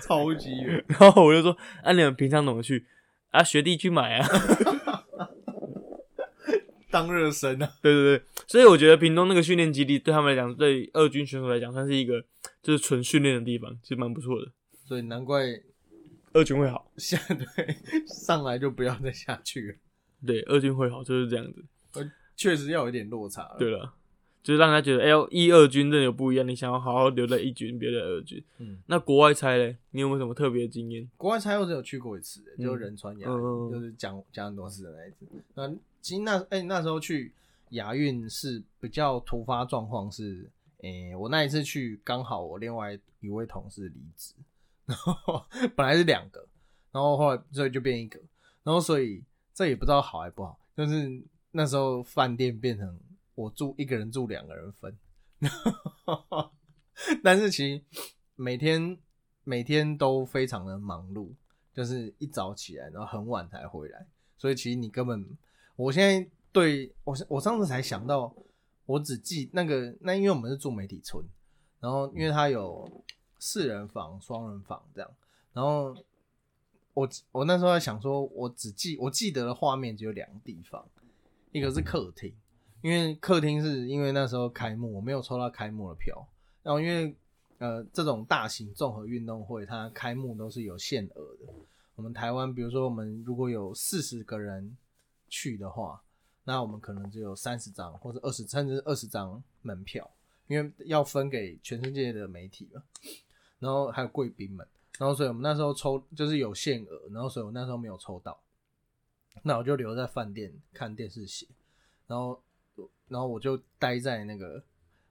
超级远，”然后我就说：“啊，你们平常怎么去？啊，学弟去买啊。[LAUGHS] 当热身啊，”对对对，所以我觉得屏东那个训练基地对他们来讲，对二军选手来讲，算是一个就是纯训练的地方，其实蛮不错的。所以难怪二军会好，下 [LAUGHS] 对上来就不要再下去了，对，二军会好就是这样子。确实要有一点落差。对，了，就是让他觉得，哎、呦，一二军真的有不一样，你想要好好留在一军，别在二军。嗯，那国外猜嘞，你有没有什么特别的经验？国外才我只有去过一次，嗯就是仁川亚运，就是讲讲很多次的那一次。那其实那哎、那时候去亚运是比较突发状况是，哎、我那一次去刚好我另外一位同事离职，[LAUGHS] 然后本来是两个，然后后来所以就变一个，然后所以这也不知道好还不好，就是那时候饭店变成我住一个人住两个人分，[LAUGHS] 但是其实每天每天都非常的忙碌，就是一早起来，然后很晚才回来，所以其实你根本，我现在对我我上次才想到，我只记那个那因为我们是住媒体村，然后因为它有四人房、双人房这样，然后我我那时候在想说，我只记我记得的画面只有两个地方，一个是客厅，因为客厅是因为那时候开幕，我没有抽到开幕的票，然后因为呃这种大型综合运动会，它开幕都是有限额的。我们台湾，比如说我们如果有四十个人去的话，那我们可能只有三十张或者二十甚至二十张门票，因为要分给全世界的媒体嘛，然后还有贵宾们，然后所以我们那时候抽就是有限额，然后所以我那时候没有抽到，那我就留在饭店看电视写，然后然后我就待在那个，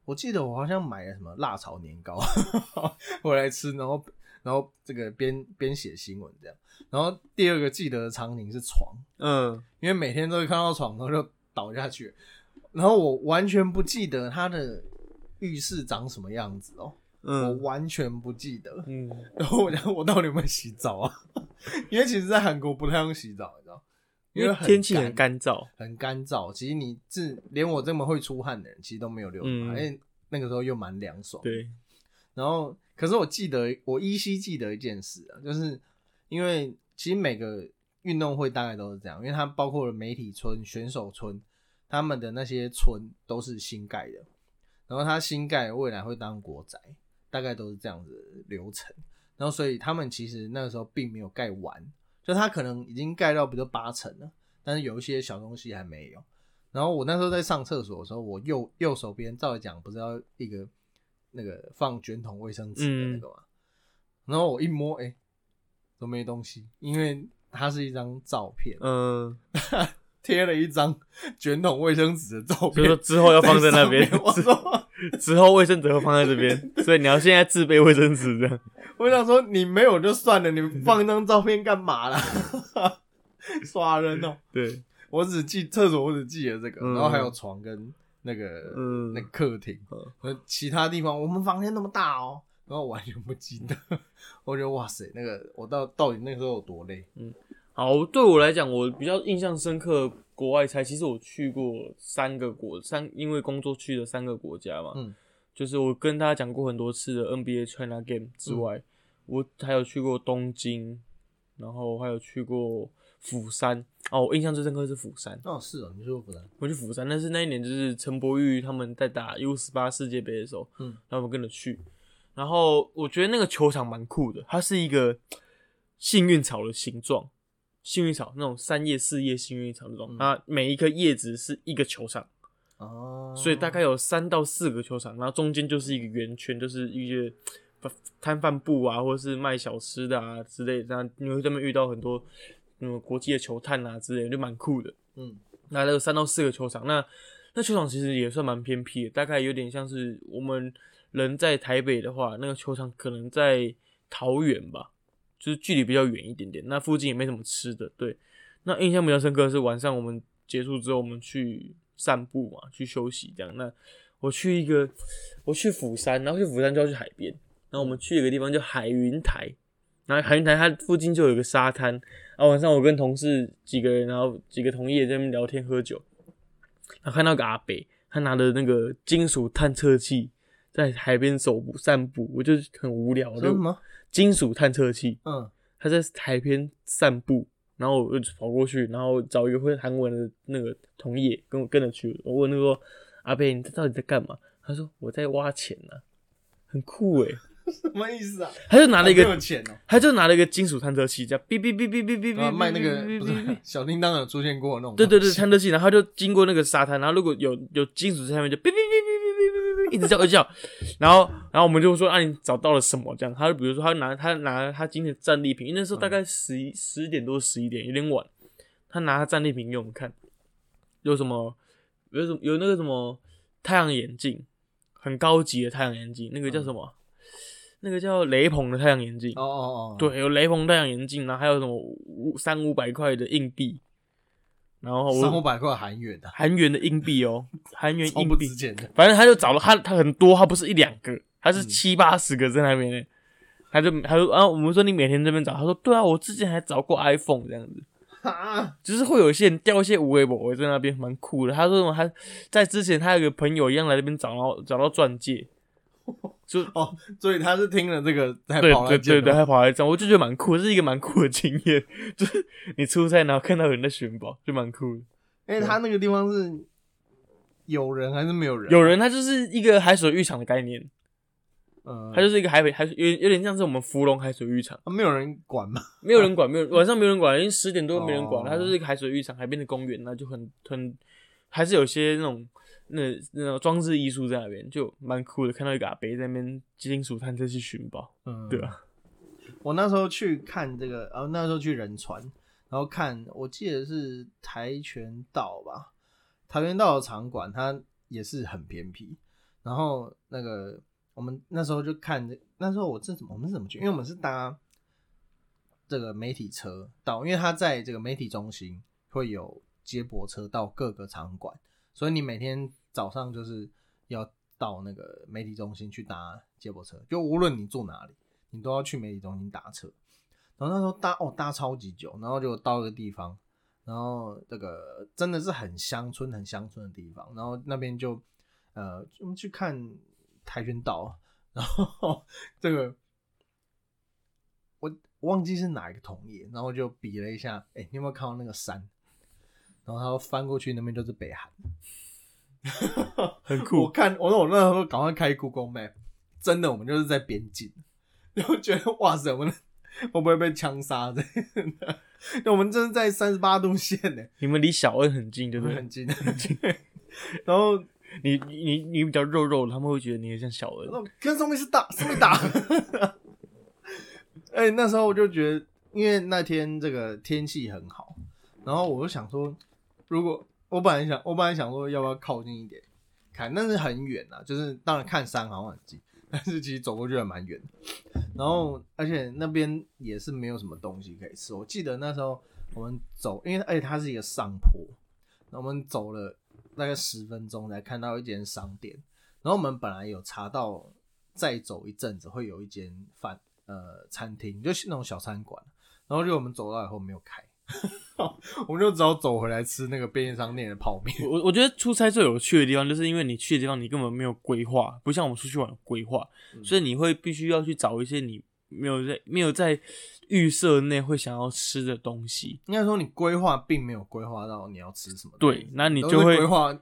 我记得我好像买了什么辣炒年糕 [LAUGHS] 回来吃，然后然后这个边边写新闻这样，然后第二个记得的场景是床，嗯，因为每天都会看到床，然后就倒下去，然后我完全不记得他的浴室长什么样子哦，我嗯完全不记得，嗯，[LAUGHS] 然后我想我到底有没有洗澡啊？[LAUGHS] 因为其实，在韩国不太用洗澡，因为很天气很干燥，很干燥。其实你自连我这么会出汗的人，其实都没有流汗，嗯因为那个时候又蛮凉爽。对，然后，可是我记得，我依稀记得一件事啊，就是因为其实每个运动会大概都是这样，因为它包括了媒体村、选手村，他们的那些村都是新盖的，然后它新盖未来会当国宅，大概都是这样子的流程。然后，所以他们其实那个时候并没有盖完，就它可能已经盖到比如八层了，但是有一些小东西还没有。然后我那时候在上厕所的时候，我右右手边照理讲不是要一个那个放卷筒卫生纸的那个嘛，然后我一摸，哎、都没东西，因为它是一张照片，嗯，[LAUGHS] 贴了一张卷筒卫生纸的照片就是说，之后要放在那边我说，之后卫生纸会放在这边，所以你要现在自备卫生纸这样。我想说你没有就算了，你放一张照片干嘛啦？[LAUGHS] 耍人哦、对，我只记厕所，我只记得这个，嗯然后还有床跟那个、嗯那个客厅嗯，呃，其他地方我们房间那么大哦、然后完全不记得。[LAUGHS] 我觉得哇塞，那个我到到底那个时候有多累？好，对我来讲，我比较印象深刻，国外菜，其实我去过三个国三，因为工作去了三个国家嘛。嗯，就是我跟大家讲过很多次的 NBA China Game 之外，我还有去过东京，然后还有去过釜山。哦，我印象最深刻是釜山。哦，是哦，你去过釜山？我去釜山，但是那一年就是陈柏宇他们在打 U 十八世界杯的时候，嗯，然后我们跟着去。然后我觉得那个球场蛮酷的，它是一个幸运草的形状，幸运草那种三叶四叶幸运草那种，那、每一颗叶子是一个球场，哦，所以大概有三到四个球场，然后中间就是一个圆圈，就是一些摊贩布啊，或者是卖小吃的啊之类的，然后你会在那边遇到很多嗯国际的球探啊之类的，就蛮酷的。嗯。那那个三到四个球场，那那球场其实也算蛮偏僻的，大概有点像是我们人在台北的话，那个球场可能在桃园吧，就是距离比较远一点点。那附近也没什么吃的，对。那印象比较深刻的是晚上我们结束之后，我们去散步嘛，去休息这样。那我去一个，我去釜山，然后去釜山就要去海边，然后我们去一个地方叫海云台，然后海云台它附近就有一个沙滩，然后晚上我跟同事几个人，然后几个同业在那边聊天喝酒，然后看到个阿北，他拿着那个金属探测器在海边走步散步，我就很无聊，就？金属探测器。嗯。他在海边散步然后我就跑过去然后找一个会韩文的那个同业跟我跟着去我问他说阿贝你这到底在干嘛？他说我在挖钱呢很酷诶 [LAUGHS] 什么意思啊？他就拿了一个他就拿了一个金属探测器叫哔哔哔哔哔哔哔卖那个不是小叮当有出现过那种对对对探测器然后就经过那个沙滩然后如果有有金属在上面就哔哔哔哔哔哔一直叫一直叫，然后然后我们就说啊，你找到了什么？这样，他就比如说他拿他拿他今天的战利品，因为那时候大概十一十点多十一点，有点晚，他拿他战利品给我们看，有什么？有什么有那个什么太阳眼镜，很高级的太阳眼镜，那个叫什么？那个叫雷朋的太阳眼镜，哦哦哦，对，有雷朋太阳眼镜，然后还有什么五三五百块的硬币，然后三五我百块韩元的，韩元的硬币哦，[LAUGHS] 韩元硬币。反正他就找了他，他很多，他不是一两个，他嗯是七八十个在那边呢。他就他说啊，我们说你每天这边找，他说对啊，我之前还找过 iPhone 这样子，啊，就是会有一些人掉一些无微博在那边，蛮酷的。他说什么他在之前他有个朋友一样来那边找，然后找到钻戒，[LAUGHS] 就哦，所以他是听了这个才对跑来对对对，还跑来这样，我就觉得蛮酷，这是一个蛮酷的经验。就是你出差然后看到有人在寻宝，就蛮酷的。因为他那个地方是有人还是没有人？有人他就是一个海水浴场的概念，嗯，它就是一个海北海水有有点像是我们芙蓉海水浴场，啊没有人管嘛？没有人管，没有晚上没有人管，因为十点多没人管，哦它就是一个海水浴场，海边的公园，那就很很还是有些那种那那种装置艺术在那边，就蛮酷的。看到一个阿伯在那边金属探测器寻宝，嗯，[LAUGHS] 对啊，我那时候去看这个，呃，那时候去仁川，然后看，我记得是跆拳道吧，跆拳道的场馆它也是很偏僻。然后那个我们那时候就看，那时候我这怎么我们是怎么去？因为我们是搭这个媒体车到，因为它在这个媒体中心会有接驳车到各个场馆，所以你每天早上就是要到那个媒体中心去搭接驳车，就无论你住哪里。你都要去媒体中心搭车。然后那时候搭哦搭超级久，然后就到一个地方，然后这个真的是很乡村很乡村的地方，然后那边就呃我们去看跆拳道，然后 [LAUGHS] 这个我忘记是哪一个同业，然后就比了一下，哎、你有没有看到那个山？然后他翻过去那边就是北韩，我很酷。[LAUGHS] 我看我说我那时候赶快开 Google Map，真的我们就是在边境，然后觉得哇塞，我们会不会被枪杀的？那 [LAUGHS] 我们真的在三十八度线呢，你们离小恩很近，对不对？很近很近。[LAUGHS] 然后你你你你比较肉肉，他们会觉得你很像小恩。那跟上面是打，上面打。哎、那时候我就觉得，因为那天这个天气很好，然后我就想说，如果我本来想，我本来想说要不要靠近一点看，但是很远啊，就是当然看山好像很近，[LAUGHS] 但是其实走过去还蛮远的。然后而且那边也是没有什么东西可以吃。我记得那时候我们走，因为而且它是一个上坡，那我们走了大概十分钟才看到一间商店。然后我们本来有查到，再走一阵子会有一间饭呃餐厅，就是那种小餐馆。然后就我们走到以后没有开，[LAUGHS] 我们就只好走回来吃那个便利商店的泡面。我我觉得出差最有趣的地方，就是因为你去的地方你根本没有规划，不像我们出去玩有规划，所以你会必须要去找一些你没有在没有在预设内会想要吃的东西。应该说你规划并没有规划到你要吃什么，对，那你就会规划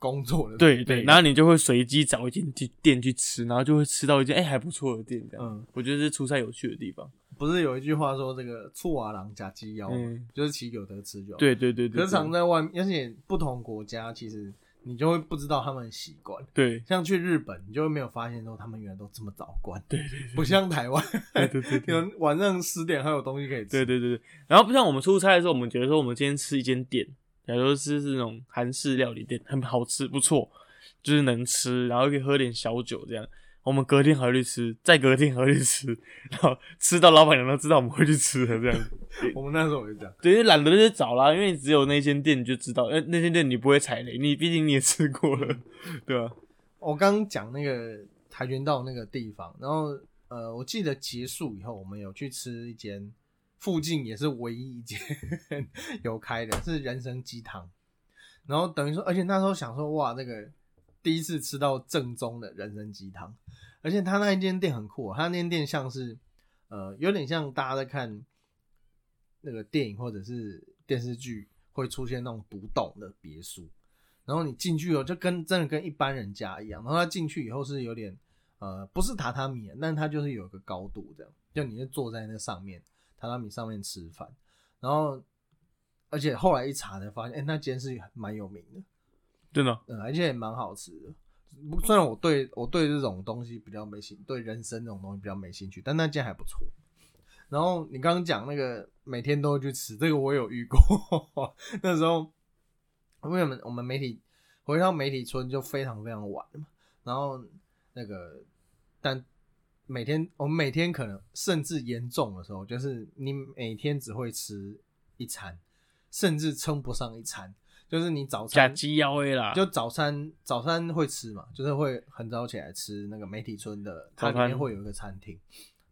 工作的，对对，然后你就会随机找一间店店去吃，然后就会吃到一间哎、还不错的店，这样。嗯，我觉得是出差有趣的地方。不是有一句话说这个醋啊郎夹鸡腰就是其有得吃就好。，对对对对可是常在外面，而且不同国家，其实你就会不知道他们的习惯。对像去日本，你就会没有发现说他们原来都这么早关，对对不像台湾，[LAUGHS] 对对对对有晚上十点还有东西可以吃。对对对对。然后不像我们出差的时候，我们觉得说我们今天吃一间店，假如说是那种韩式料理店，很好吃，不错，就是能吃，然后可以喝点小酒这样。我们隔天还会去吃，再隔天还会去吃，然后吃到老板娘都知道我们会去吃的这样。[LAUGHS] 我们那时候也这样。对，懒得去找啦，因为只有那间店你就知道，那，那间店你不会踩雷，你毕竟你也吃过了，对吧、我刚刚讲那个跆拳道那个地方，然后呃，我记得结束以后，我们有去吃一间附近也是唯一一间 [LAUGHS] 有开的，是人参鸡汤。然后等于说，而且那时候想说，哇，那个第一次吃到正宗的人参鸡汤，而且他那一间店很酷、他那间店像是呃，有点像大家在看那个电影或者是电视剧会出现那种独栋的别墅。然后你进去哦，就跟真的跟一般人家一样。然后他进去以后是有点呃，不是榻榻米，但它就是有个高度这样，就你是坐在那上面榻榻米上面吃饭。然后而且后来一查才发现，哎、那间是蛮有名的，真的，嗯，而且也蛮好吃的。不虽然我对我对这种东西比较没兴，对人参这种东西比较没兴趣，但那间还不错。然后你刚刚讲那个每天都会去吃，这个我有遇过。[LAUGHS] 那时候因为我们我们媒体回到媒体村就非常非常晚嘛，然后那个但每天我们每天可能甚至严重的时候，就是你每天只会吃一餐，甚至称不上一餐，就是你早餐假鸡腰 A 啦，就早餐早餐会吃嘛，就是会很早起来吃那个媒体村的，它里面会有一个餐厅，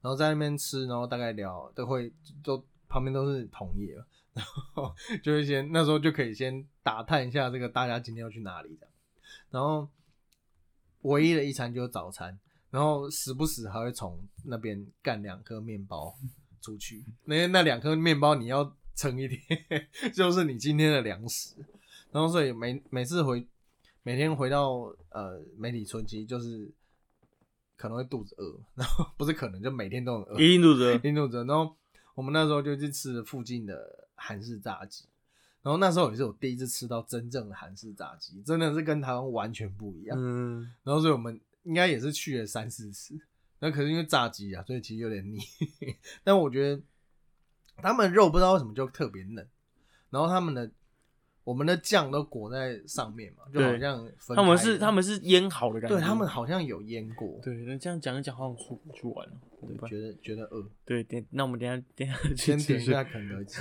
然后在那边吃，然后大概聊都会都旁边都是同业了，然后 [LAUGHS] 就会先那时候就可以先打探一下这个大家今天要去哪里这样，然后唯一的一餐就是早餐，然后时不时还会从那边干两颗面包出去，那那两颗面包你要撑一天，[LAUGHS] 就是你今天的粮食。然后所以每每次回每天回到呃媒体村，其实就是可能会肚子饿，然后不是可能就每天都很饿，一定肚子饿一定肚子饿。然后我们那时候就去吃了附近的韩式炸鸡，然后那时候也是我第一次吃到真正的韩式炸鸡，真的是跟台湾完全不一样。嗯，然后所以我们应该也是去了三四次，那可是因为炸鸡啊，所以其实有点腻。[LAUGHS] 但我觉得他们肉不知道为什么就特别嫩，然后他们的我们的酱都裹在上面嘛，就好像分他们是他们是腌好的感觉，对他们好像有腌过，对，那这样讲一讲，好像出国去玩了，对吧？觉得觉得饿，对，点那我们等下等下先点一下肯德基。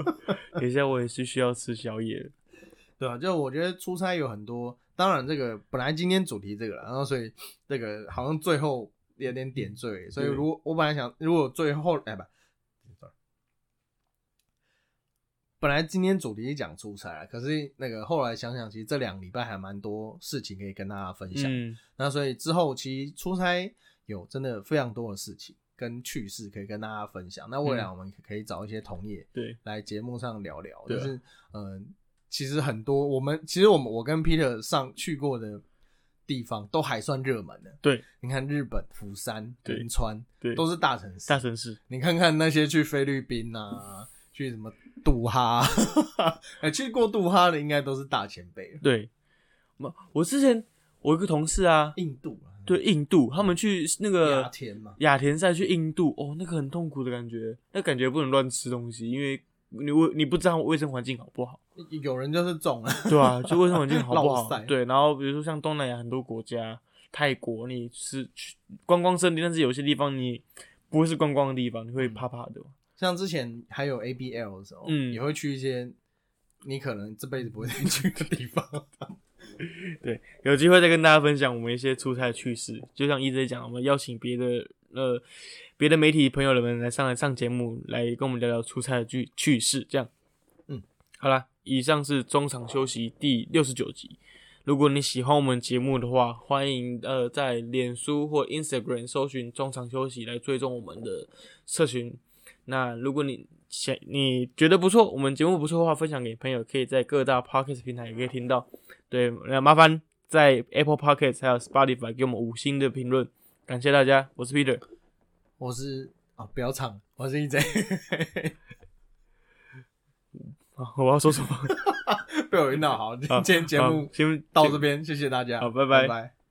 [LAUGHS] 等一下我也是需要吃宵夜，对啊，就我觉得出差有很多，当然这个本来今天主题这个了，然后所以这个好像最后有点点缀，所以如果我本来想，如果最后哎不，本来今天主题是讲出差啊，可是那个后来想想，其实这两礼拜还蛮多事情可以跟大家分享，嗯，那所以之后其实出差有真的非常多的事情跟趣事可以跟大家分享，那未来我们可以找一些同业对，来节目上聊聊，就是嗯、呃其实很多我们其实我们我跟 Peter 上去过的地方都还算热门的。对，你看日本釜山、对。仁川，对。都是大城市。大城市，你看看那些去菲律宾啊，去什么杜哈，[LAUGHS] 哎、去过杜哈的应该都是大前辈了。对，我我之前我一个同事啊，印度啊，对，印度，他们去那个雅田嘛，雅田赛去印度，哦，那个很痛苦的感觉，那感觉不能乱吃东西，因为你卫你不知道卫生环境好不好，有人就是中了，对啊，就卫生环境好不落好 [LAUGHS] 塞，对，然后比如说像东南亚很多国家，泰国，你是去观光胜地，但是有些地方你不会是观光的地方，你会怕怕的，像之前还有 ABL 的时候，嗯也会去一些你可能这辈子不会再去的地方。[LAUGHS] 对，有机会再跟大家分享我们一些出差的趣事。就像一直在讲，我们邀请别的呃别的媒体朋友们来上来上节目，来跟我们聊聊出差的趣趣事。这样，嗯，好啦，以上是中场休息第六十九集。如果你喜欢我们节目的话，欢迎呃在脸书或 Instagram 搜寻中场休息来追踪我们的社群。那如果你想你觉得不错，我们节目不错的话，分享给朋友，可以在各大 Podcast 平台也可以听到。对，那麻烦在 Apple Podcast 还有 Spotify 给我们五星的评论，感谢大家。我是 Peter，我是啊，不要唱，我是 EJ。好，[LAUGHS] 我要说什么？[LAUGHS] 被我晕到，好，今天节目先到这边，谢谢大家，好拜拜拜。